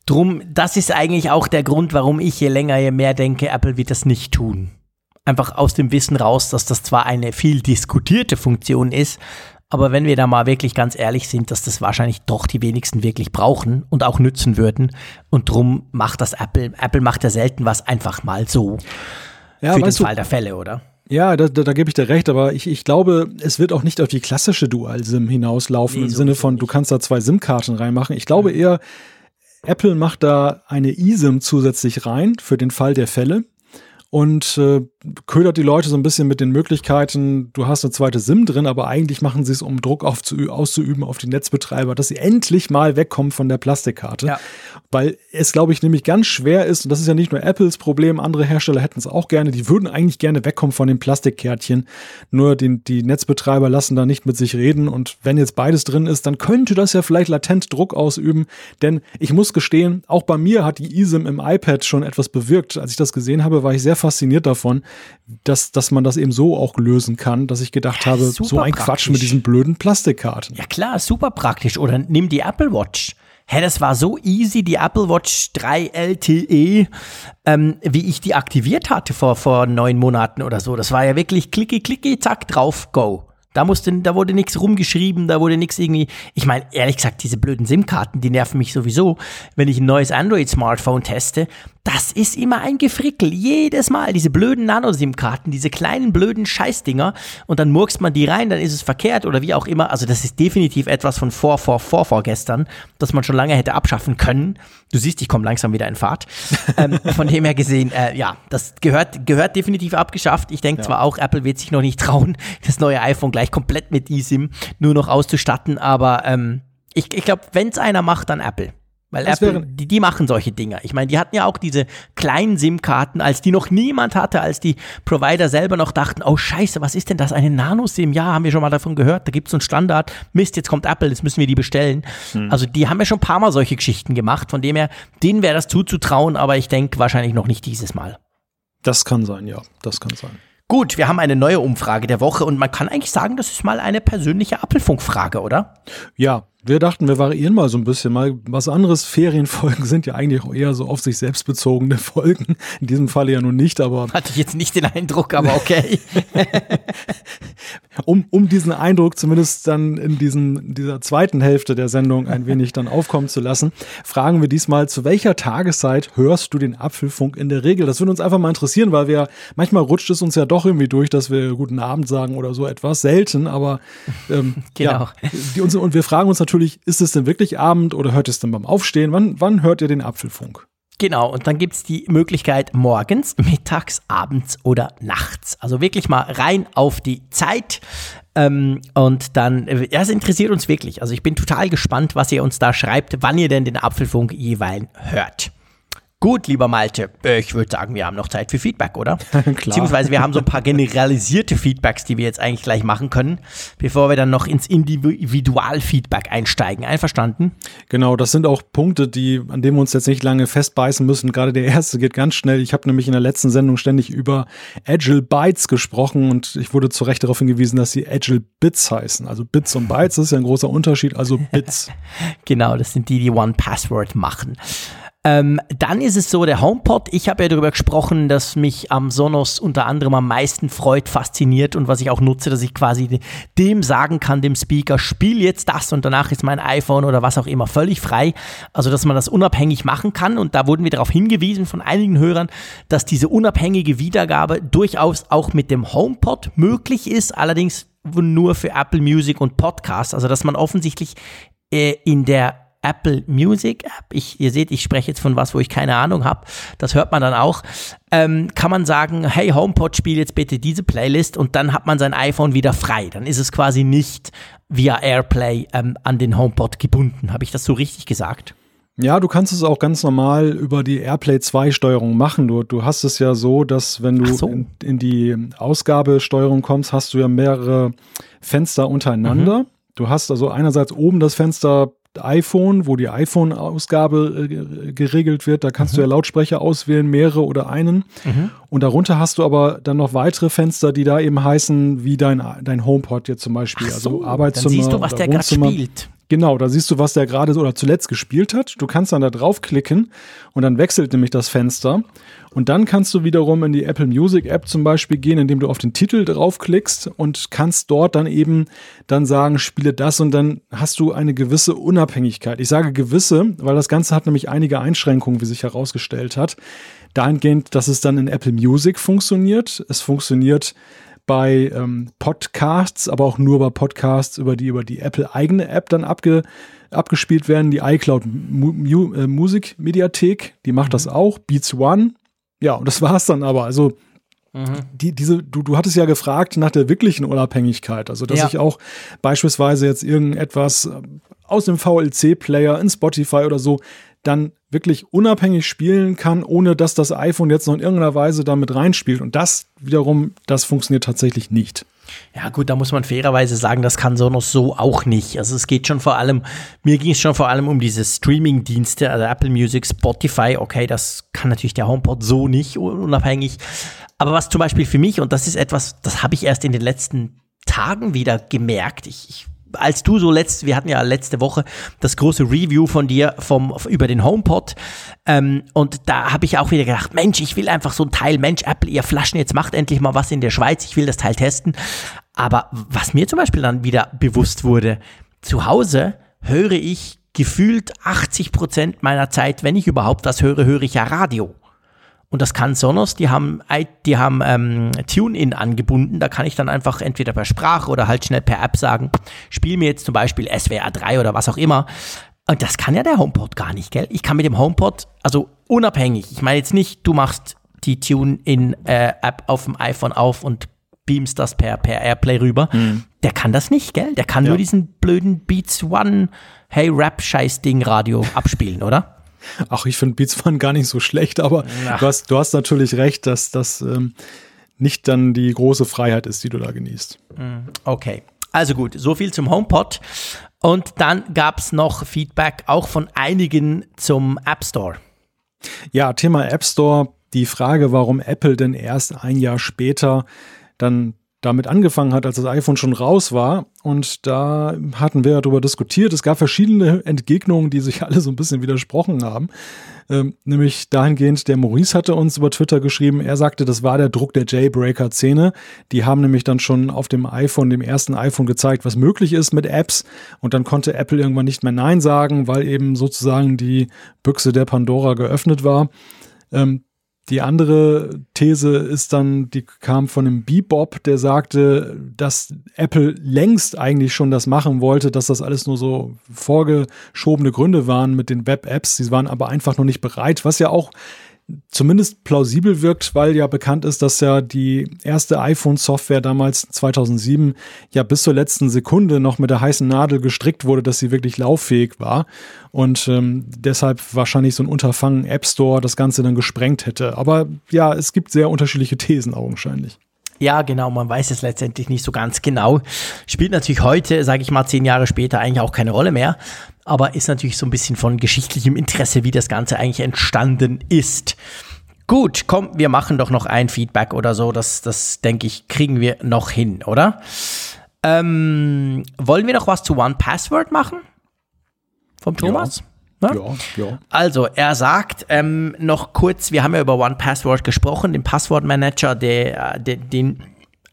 Drum, das ist eigentlich auch der Grund, warum ich je länger, je mehr denke, Apple wird das nicht tun. Einfach aus dem Wissen raus, dass das zwar eine viel diskutierte Funktion ist, aber wenn wir da mal wirklich ganz ehrlich sind, dass das wahrscheinlich doch die wenigsten wirklich brauchen und auch nützen würden. Und drum macht das Apple. Apple macht ja selten was einfach mal so. Ja, für den Fall der Fälle, oder? Ja, da, da, da gebe ich dir recht, aber ich, ich glaube, es wird auch nicht auf die klassische Dual-SIM hinauslaufen Nee, im so Sinne von, du kannst da zwei SIM-Karten reinmachen. Ich glaube eher, Apple macht da eine eSIM zusätzlich rein für den Fall der Fälle und äh, ködert die Leute so ein bisschen mit den Möglichkeiten, du hast eine zweite SIM drin, aber eigentlich machen sie es, um Druck auszuüben auf die Netzbetreiber, dass sie endlich mal wegkommen von der Plastikkarte. Ja. Weil es, glaube ich, nämlich ganz schwer ist, und das ist ja nicht nur Apples Problem, andere Hersteller hätten es auch gerne, die würden eigentlich gerne wegkommen von den Plastikkärtchen. Nur den, die Netzbetreiber lassen da nicht mit sich reden. Und wenn jetzt beides drin ist, dann könnte das ja vielleicht latent Druck ausüben. Denn ich muss gestehen, auch bei mir hat die eSIM im iPad schon etwas bewirkt. Als ich das gesehen habe, war ich sehr fasziniert davon, dass, dass man das eben so auch lösen kann, dass ich gedacht habe, super so ein Quatsch praktisch. mit diesen blöden Plastikkarten. Ja klar, super praktisch. Oder nimm die Apple Watch. Hä, das war so easy, die Apple Watch 3 LTE, ähm, wie ich die aktiviert hatte vor, vor neun Monaten oder so. Das war ja wirklich klicki, klicki, zack, drauf, go. Da musste, da wurde nichts rumgeschrieben, da wurde nichts irgendwie. Ich meine, ehrlich gesagt, diese blöden SIM-Karten, die nerven mich sowieso. Wenn ich ein neues Android-Smartphone teste, das ist immer ein Gefrickel. Jedes Mal diese blöden Nano-SIM-Karten, diese kleinen blöden Scheißdinger. Und dann murkst man die rein, dann ist es verkehrt oder wie auch immer. Also das ist definitiv etwas von vor, vor, vor, vorgestern, das man schon lange hätte abschaffen können. Du siehst, ich komme langsam wieder in Fahrt. ähm, von dem her gesehen, äh, ja, das gehört, gehört definitiv abgeschafft. Ich denke zwar auch, Apple wird sich noch nicht trauen, das neue iPhone gleich komplett mit eSIM nur noch auszustatten, aber ähm, ich, ich glaube, wenn es einer macht, dann Apple. Weil Das Apple, die, die machen solche Dinger. Ich meine, die hatten ja auch diese kleinen SIM-Karten, als die noch niemand hatte, als die Provider selber noch dachten, oh scheiße, was ist denn das? Eine Nano-SIM? Ja, haben wir schon mal davon gehört. Da gibt es einen Standard. Mist, jetzt kommt Apple, jetzt müssen wir die bestellen. Also die haben ja schon ein paar Mal solche Geschichten gemacht. Von dem her, denen wäre das zuzutrauen, aber ich denke wahrscheinlich noch nicht dieses Mal. Das kann sein, ja, das kann sein. Gut, wir haben eine neue Umfrage der Woche und man kann eigentlich sagen, das ist mal eine persönliche Apfelfunkfrage, oder? Ja, wir dachten, wir variieren mal so ein bisschen mal was anderes. Ferienfolgen sind ja eigentlich auch eher so auf sich selbst bezogene Folgen. In diesem Falle ja nun nicht, aber Hatte ich jetzt nicht den Eindruck, aber okay. um, um diesen Eindruck zumindest dann in diesen, dieser zweiten Hälfte der Sendung ein wenig dann aufkommen zu lassen, fragen wir diesmal, zu welcher Tageszeit hörst du den Apfelfunk in der Regel? Das würde uns einfach mal interessieren, weil wir, manchmal rutscht es uns ja doch irgendwie durch, dass wir guten Abend sagen oder so etwas. Selten, aber ähm, Genau. ja, die und wir fragen uns natürlich, ist es denn wirklich Abend oder hört es denn beim Aufstehen? Wann, wann hört ihr den Apfelfunk? Genau, und dann gibt's die Möglichkeit morgens, mittags, abends oder nachts. Also wirklich mal rein auf die Zeit. Ähm, und dann, äh, ja, es interessiert uns wirklich. Also ich bin total gespannt, was ihr uns da schreibt, wann ihr denn den Apfelfunk jeweils hört. Gut, lieber Malte, äh, ich würde sagen, wir haben noch Zeit für Feedback, oder? Beziehungsweise wir haben so ein paar generalisierte Feedbacks, die wir jetzt eigentlich gleich machen können, bevor wir dann noch ins Individualfeedback einsteigen. Einverstanden? Genau, das sind auch Punkte, die, an denen wir uns jetzt nicht lange festbeißen müssen. Gerade der erste geht ganz schnell. Ich habe nämlich in der letzten Sendung ständig über Agile Bytes gesprochen und ich wurde zu Recht darauf hingewiesen, dass sie Agile Bits heißen. Also Bits und Bytes, das ist ja ein großer Unterschied, also Bits. Genau, das sind die, die One Password machen. Ähm, dann ist es so, der HomePod, ich habe ja darüber gesprochen, dass mich am Sonos unter anderem am meisten freut, fasziniert und was ich auch nutze, dass ich quasi dem sagen kann, dem Speaker, spiel jetzt das und danach ist mein iPhone oder was auch immer völlig frei. Also, dass man das unabhängig machen kann und da wurden wir darauf hingewiesen von einigen Hörern, dass diese unabhängige Wiedergabe durchaus auch mit dem HomePod möglich ist, allerdings nur für Apple Music und Podcasts. Also, dass man offensichtlich äh, in der Apple Music App, ich, ihr seht, ich spreche jetzt von was, wo ich keine Ahnung habe, das hört man dann auch, ähm, kann man sagen, hey HomePod, spiel jetzt bitte diese Playlist und dann hat man sein iPhone wieder frei. Dann ist es quasi nicht via AirPlay ähm, an den HomePod gebunden. Habe ich das so richtig gesagt? Ja, du kannst es auch ganz normal über die AirPlay 2 Steuerung machen. Du, du hast es ja so, dass wenn du so. in, in, die Ausgabesteuerung kommst, hast du ja mehrere Fenster untereinander. Mhm. Du hast also einerseits oben das Fenster iPhone, wo die iPhone-Ausgabe äh, geregelt wird. Da kannst mhm. du ja Lautsprecher auswählen, mehrere oder einen. Mhm. Und darunter hast du aber dann noch weitere Fenster, die da eben heißen, wie dein, dein HomePod jetzt zum Beispiel. Also so, also Arbeitszimmer. Dann siehst du, was der gerade spielt. Genau, da siehst du, was der gerade oder zuletzt gespielt hat. Du kannst dann da draufklicken und dann wechselt nämlich das Fenster. Und dann kannst du wiederum in die Apple Music App zum Beispiel gehen, indem du auf den Titel draufklickst und kannst dort dann eben dann sagen, spiele das und dann hast du eine gewisse Unabhängigkeit. Ich sage gewisse, weil das Ganze hat nämlich einige Einschränkungen, wie sich herausgestellt hat. Dahingehend, dass es dann in Apple Music funktioniert. Es funktioniert bei ähm, Podcasts, aber auch nur bei Podcasts, über die über die Apple eigene App dann abge, abgespielt werden. Die iCloud Mu Mu äh, Musik Mediathek, die macht mhm. das auch. Beats One. Ja, und das war's dann aber. Also mhm. die, diese, du, du hattest ja gefragt nach der wirklichen Unabhängigkeit. Also, dass ja. ich auch beispielsweise jetzt irgendetwas äh, aus dem VLC-Player in Spotify oder so dann wirklich unabhängig spielen kann, ohne dass das iPhone jetzt noch in irgendeiner Weise damit reinspielt. Und das wiederum, das funktioniert tatsächlich nicht. Ja, gut, da muss man fairerweise sagen, das kann Sonos so auch nicht. Also es geht schon vor allem, mir ging es schon vor allem um diese Streaming-Dienste, also Apple Music, Spotify, okay, das kann natürlich der HomePod so nicht unabhängig. Aber was zum Beispiel für mich, und das ist etwas, das habe ich erst in den letzten Tagen wieder gemerkt, ich, ich als du so letzt, wir hatten ja letzte Woche das große Review von dir vom, über den HomePod ähm, und da habe ich auch wieder gedacht, Mensch, ich will einfach so ein Teil, Mensch, Apple, ihr Flaschen, jetzt macht endlich mal was in der Schweiz, ich will das Teil testen. Aber was mir zum Beispiel dann wieder bewusst wurde, zu Hause höre ich gefühlt 80 Prozent meiner Zeit, wenn ich überhaupt was höre, höre ich ja Radio. Und das kann Sonos, die haben, die haben ähm, TuneIn angebunden. Da kann ich dann einfach entweder per Sprache oder halt schnell per App sagen, spiel mir jetzt zum Beispiel SWR 3 oder was auch immer. Und das kann ja der HomePod gar nicht, gell? Ich kann mit dem HomePod, also unabhängig, ich meine jetzt nicht, du machst die TuneIn-App äh, auf dem iPhone auf und beamst das per, per Airplay rüber. Mhm. Der kann das nicht, gell? Der kann ja. nur diesen blöden Beats One, hey Rap-Scheiß-Ding Radio abspielen, oder? Ach, ich finde Beats One gar nicht so schlecht, aber du hast, du hast natürlich recht, dass das ähm, nicht dann die große Freiheit ist, die du da genießt. Mm, okay. Also gut, so viel zum HomePod. Und dann gab es noch Feedback auch von einigen zum App Store. Ja, Thema App Store. Die Frage, warum Apple denn erst ein Jahr später dann damit angefangen hat, als das iPhone schon raus war. Und da hatten wir darüber diskutiert. Es gab verschiedene Entgegnungen, die sich alle so ein bisschen widersprochen haben. Ähm, nämlich dahingehend, der Maurice hatte uns über Twitter geschrieben, er sagte, das war der Druck der Jailbreaker-Szene. Die haben nämlich dann schon auf dem iPhone, dem ersten iPhone gezeigt, was möglich ist mit Apps. Und dann konnte Apple irgendwann nicht mehr Nein sagen, weil eben sozusagen die Büchse der Pandora geöffnet war. Ähm, die andere These ist dann, die kam von einem Bebop, der sagte, dass Apple längst eigentlich schon das machen wollte, dass das alles nur so vorgeschobene Gründe waren mit den Web-Apps. Sie waren aber einfach noch nicht bereit, was ja auch zumindest plausibel wirkt, weil ja bekannt ist, dass ja die erste iPhone-Software damals 2007 ja bis zur letzten Sekunde noch mit der heißen Nadel gestrickt wurde, dass sie wirklich lauffähig war und ähm, deshalb wahrscheinlich so ein Unterfangen App Store das Ganze dann gesprengt hätte. Aber ja, es gibt sehr unterschiedliche Thesen augenscheinlich. Ja, genau, man weiß es letztendlich nicht so ganz genau. Spielt natürlich heute, sage ich mal, zehn Jahre später eigentlich auch keine Rolle mehr aber ist natürlich so ein bisschen von geschichtlichem Interesse, wie das Ganze eigentlich entstanden ist. Gut, komm, wir machen doch noch ein Feedback oder so. Das, das denke ich, kriegen wir noch hin, oder? Ähm, wollen wir noch was zu One Password machen? Vom Thomas? Ne? Ja, ja. Also, er sagt ähm, noch kurz, wir haben ja über One Password gesprochen, den Passwortmanager, der, der, den,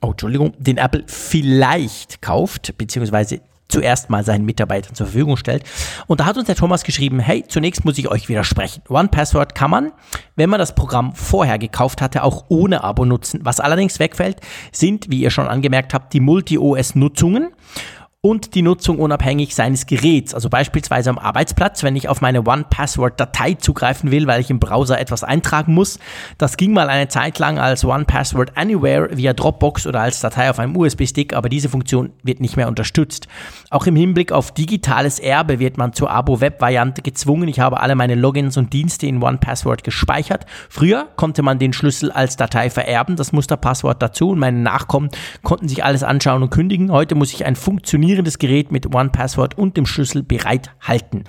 oh, Entschuldigung, den Apple vielleicht kauft, beziehungsweise zuerst mal seinen Mitarbeitern zur Verfügung stellt. Und da hat uns der Thomas geschrieben, hey, zunächst muss ich euch widersprechen. One Password kann man, wenn man das Programm vorher gekauft hatte, auch ohne Abo nutzen. Was allerdings wegfällt, sind, wie ihr schon angemerkt habt, die Multi-OS-Nutzungen und die Nutzung unabhängig seines Geräts. Also beispielsweise am Arbeitsplatz, wenn ich auf meine One-Password-Datei zugreifen will, weil ich im Browser etwas eintragen muss. Das ging mal eine Zeit lang als One-Password Anywhere via Dropbox oder als Datei auf einem USB-Stick, aber diese Funktion wird nicht mehr unterstützt. Auch im Hinblick auf digitales Erbe wird man zur Abo-Web-Variante gezwungen. Ich habe alle meine Logins und Dienste in One-Password gespeichert. Früher konnte man den Schlüssel als Datei vererben, das Musterpasswort dazu und meine Nachkommen konnten sich alles anschauen und kündigen. Heute muss ich ein funktionierendes funktionierendes Gerät mit One-Password und dem Schlüssel bereithalten.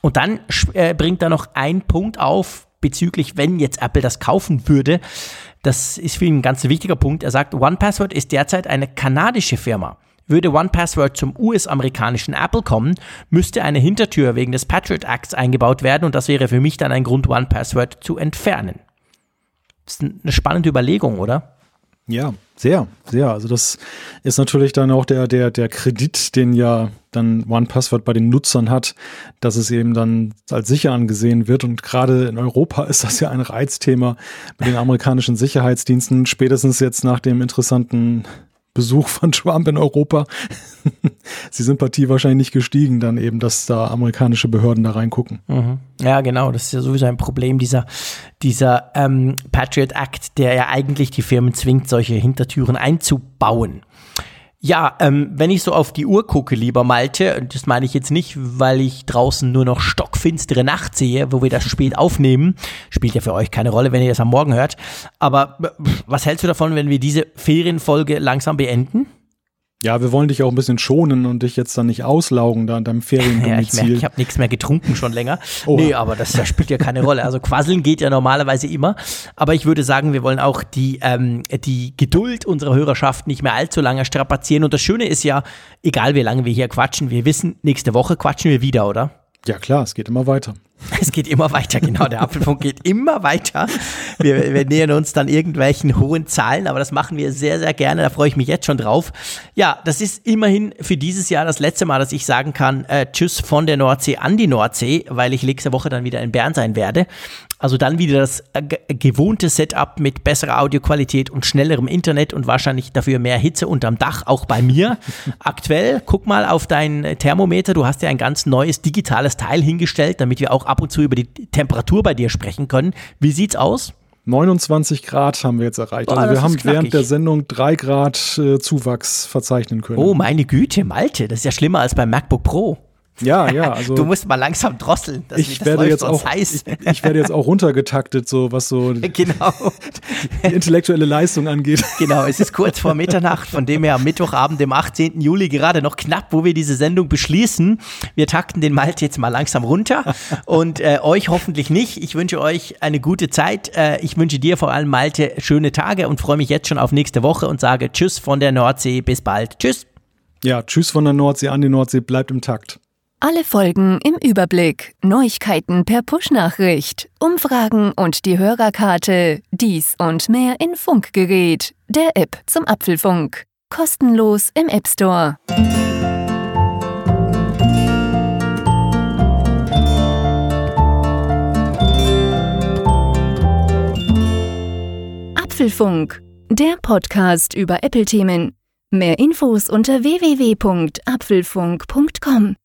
Und dann äh, bringt er noch einen Punkt auf bezüglich, wenn jetzt Apple das kaufen würde. Das ist für ihn ein ganz wichtiger Punkt. Er sagt, OnePassword ist derzeit eine kanadische Firma. Würde OnePassword zum US-amerikanischen Apple kommen, müsste eine Hintertür wegen des Patriot Acts eingebaut werden und das wäre für mich dann ein Grund, OnePassword zu entfernen. Das ist eine spannende Überlegung, oder? Ja, sehr, sehr. Also das ist natürlich dann auch der, der, der Kredit, den ja dann OnePassword bei den Nutzern hat, dass es eben dann als sicher angesehen wird. Und gerade in Europa ist das ja ein Reizthema mit den amerikanischen Sicherheitsdiensten, spätestens jetzt nach dem interessanten Besuch von Trump in Europa die Sympathie wahrscheinlich nicht gestiegen, dann eben, dass da amerikanische Behörden da reingucken. Mhm. Ja, genau, das ist ja sowieso ein Problem, dieser, dieser ähm, Patriot Act, der ja eigentlich die Firmen zwingt, solche Hintertüren einzubauen. Ja, ähm, wenn ich so auf die Uhr gucke, lieber Malte, und das meine ich jetzt nicht, weil ich draußen nur noch stockfinstere Nacht sehe, wo wir das spät aufnehmen, spielt ja für euch keine Rolle, wenn ihr das am Morgen hört. Aber was hältst du davon, wenn wir diese Ferienfolge langsam beenden? Ja, wir wollen dich auch ein bisschen schonen und dich jetzt dann nicht auslaugen da an deinem Feriendomizil. Ja, ich merke, ich habe nichts mehr getrunken schon länger. Oh. Nee, aber das, das, spielt ja keine Rolle. Also quasseln geht ja normalerweise immer. Aber ich würde sagen, wir wollen auch die, ähm, die Geduld unserer Hörerschaft nicht mehr allzu lange strapazieren. Und das Schöne ist ja, egal wie lange wir hier quatschen, wir wissen, nächste Woche quatschen wir wieder, oder? Ja klar, es geht immer weiter. Es geht immer weiter, genau. Der Apfelfunk geht immer weiter. Wir, wir, nähern uns dann irgendwelchen hohen Zahlen, aber das machen wir sehr, sehr gerne. Da freue ich mich jetzt schon drauf. Ja, das ist immerhin für dieses Jahr das letzte Mal, dass ich sagen kann, äh, tschüss von der Nordsee an die Nordsee, weil ich nächste Woche dann wieder in Bern sein werde. Also dann wieder das äh, gewohnte Setup mit besserer Audioqualität und schnellerem Internet und wahrscheinlich dafür mehr Hitze unterm Dach, auch bei mir. Aktuell, guck mal auf dein Thermometer. Du hast ja ein ganz neues digitales Teil hingestellt, damit wir auch ab und zu über die Temperatur bei dir sprechen können. Wie sieht's aus? 29 Grad haben wir jetzt erreicht. Boah, also wir haben während der Sendung drei Grad äh, Zuwachs verzeichnen können. Oh, meine Güte, Malte, das ist ja schlimmer als beim MacBook Pro. Ja, ja. Also du musst mal langsam drosseln. Dass ich werde jetzt auch, ich, ich, werde jetzt auch runtergetaktet, so was so genau. die intellektuelle Leistung angeht. Genau, es ist kurz vor Mitternacht, von dem her am Mittwochabend, dem 18. Juli, gerade noch knapp, wo wir diese Sendung beschließen. Wir takten den Malte jetzt mal langsam runter und äh, euch hoffentlich nicht. Ich wünsche euch eine gute Zeit. Äh, ich wünsche dir vor allem, Malte, schöne Tage und freue mich jetzt schon auf nächste Woche und sage Tschüss von der Nordsee. Bis bald. Tschüss. Ja, Tschüss von der Nordsee an die Nordsee. Bleibt im Takt. Alle Folgen im Überblick, Neuigkeiten per Push-Nachricht, Umfragen und die Hörerkarte, dies und mehr in Funkgerät, der App zum Apfelfunk. Kostenlos im App Store. Apfelfunk, der Podcast über Apple-Themen. Mehr Infos unter www.apfelfunk.com.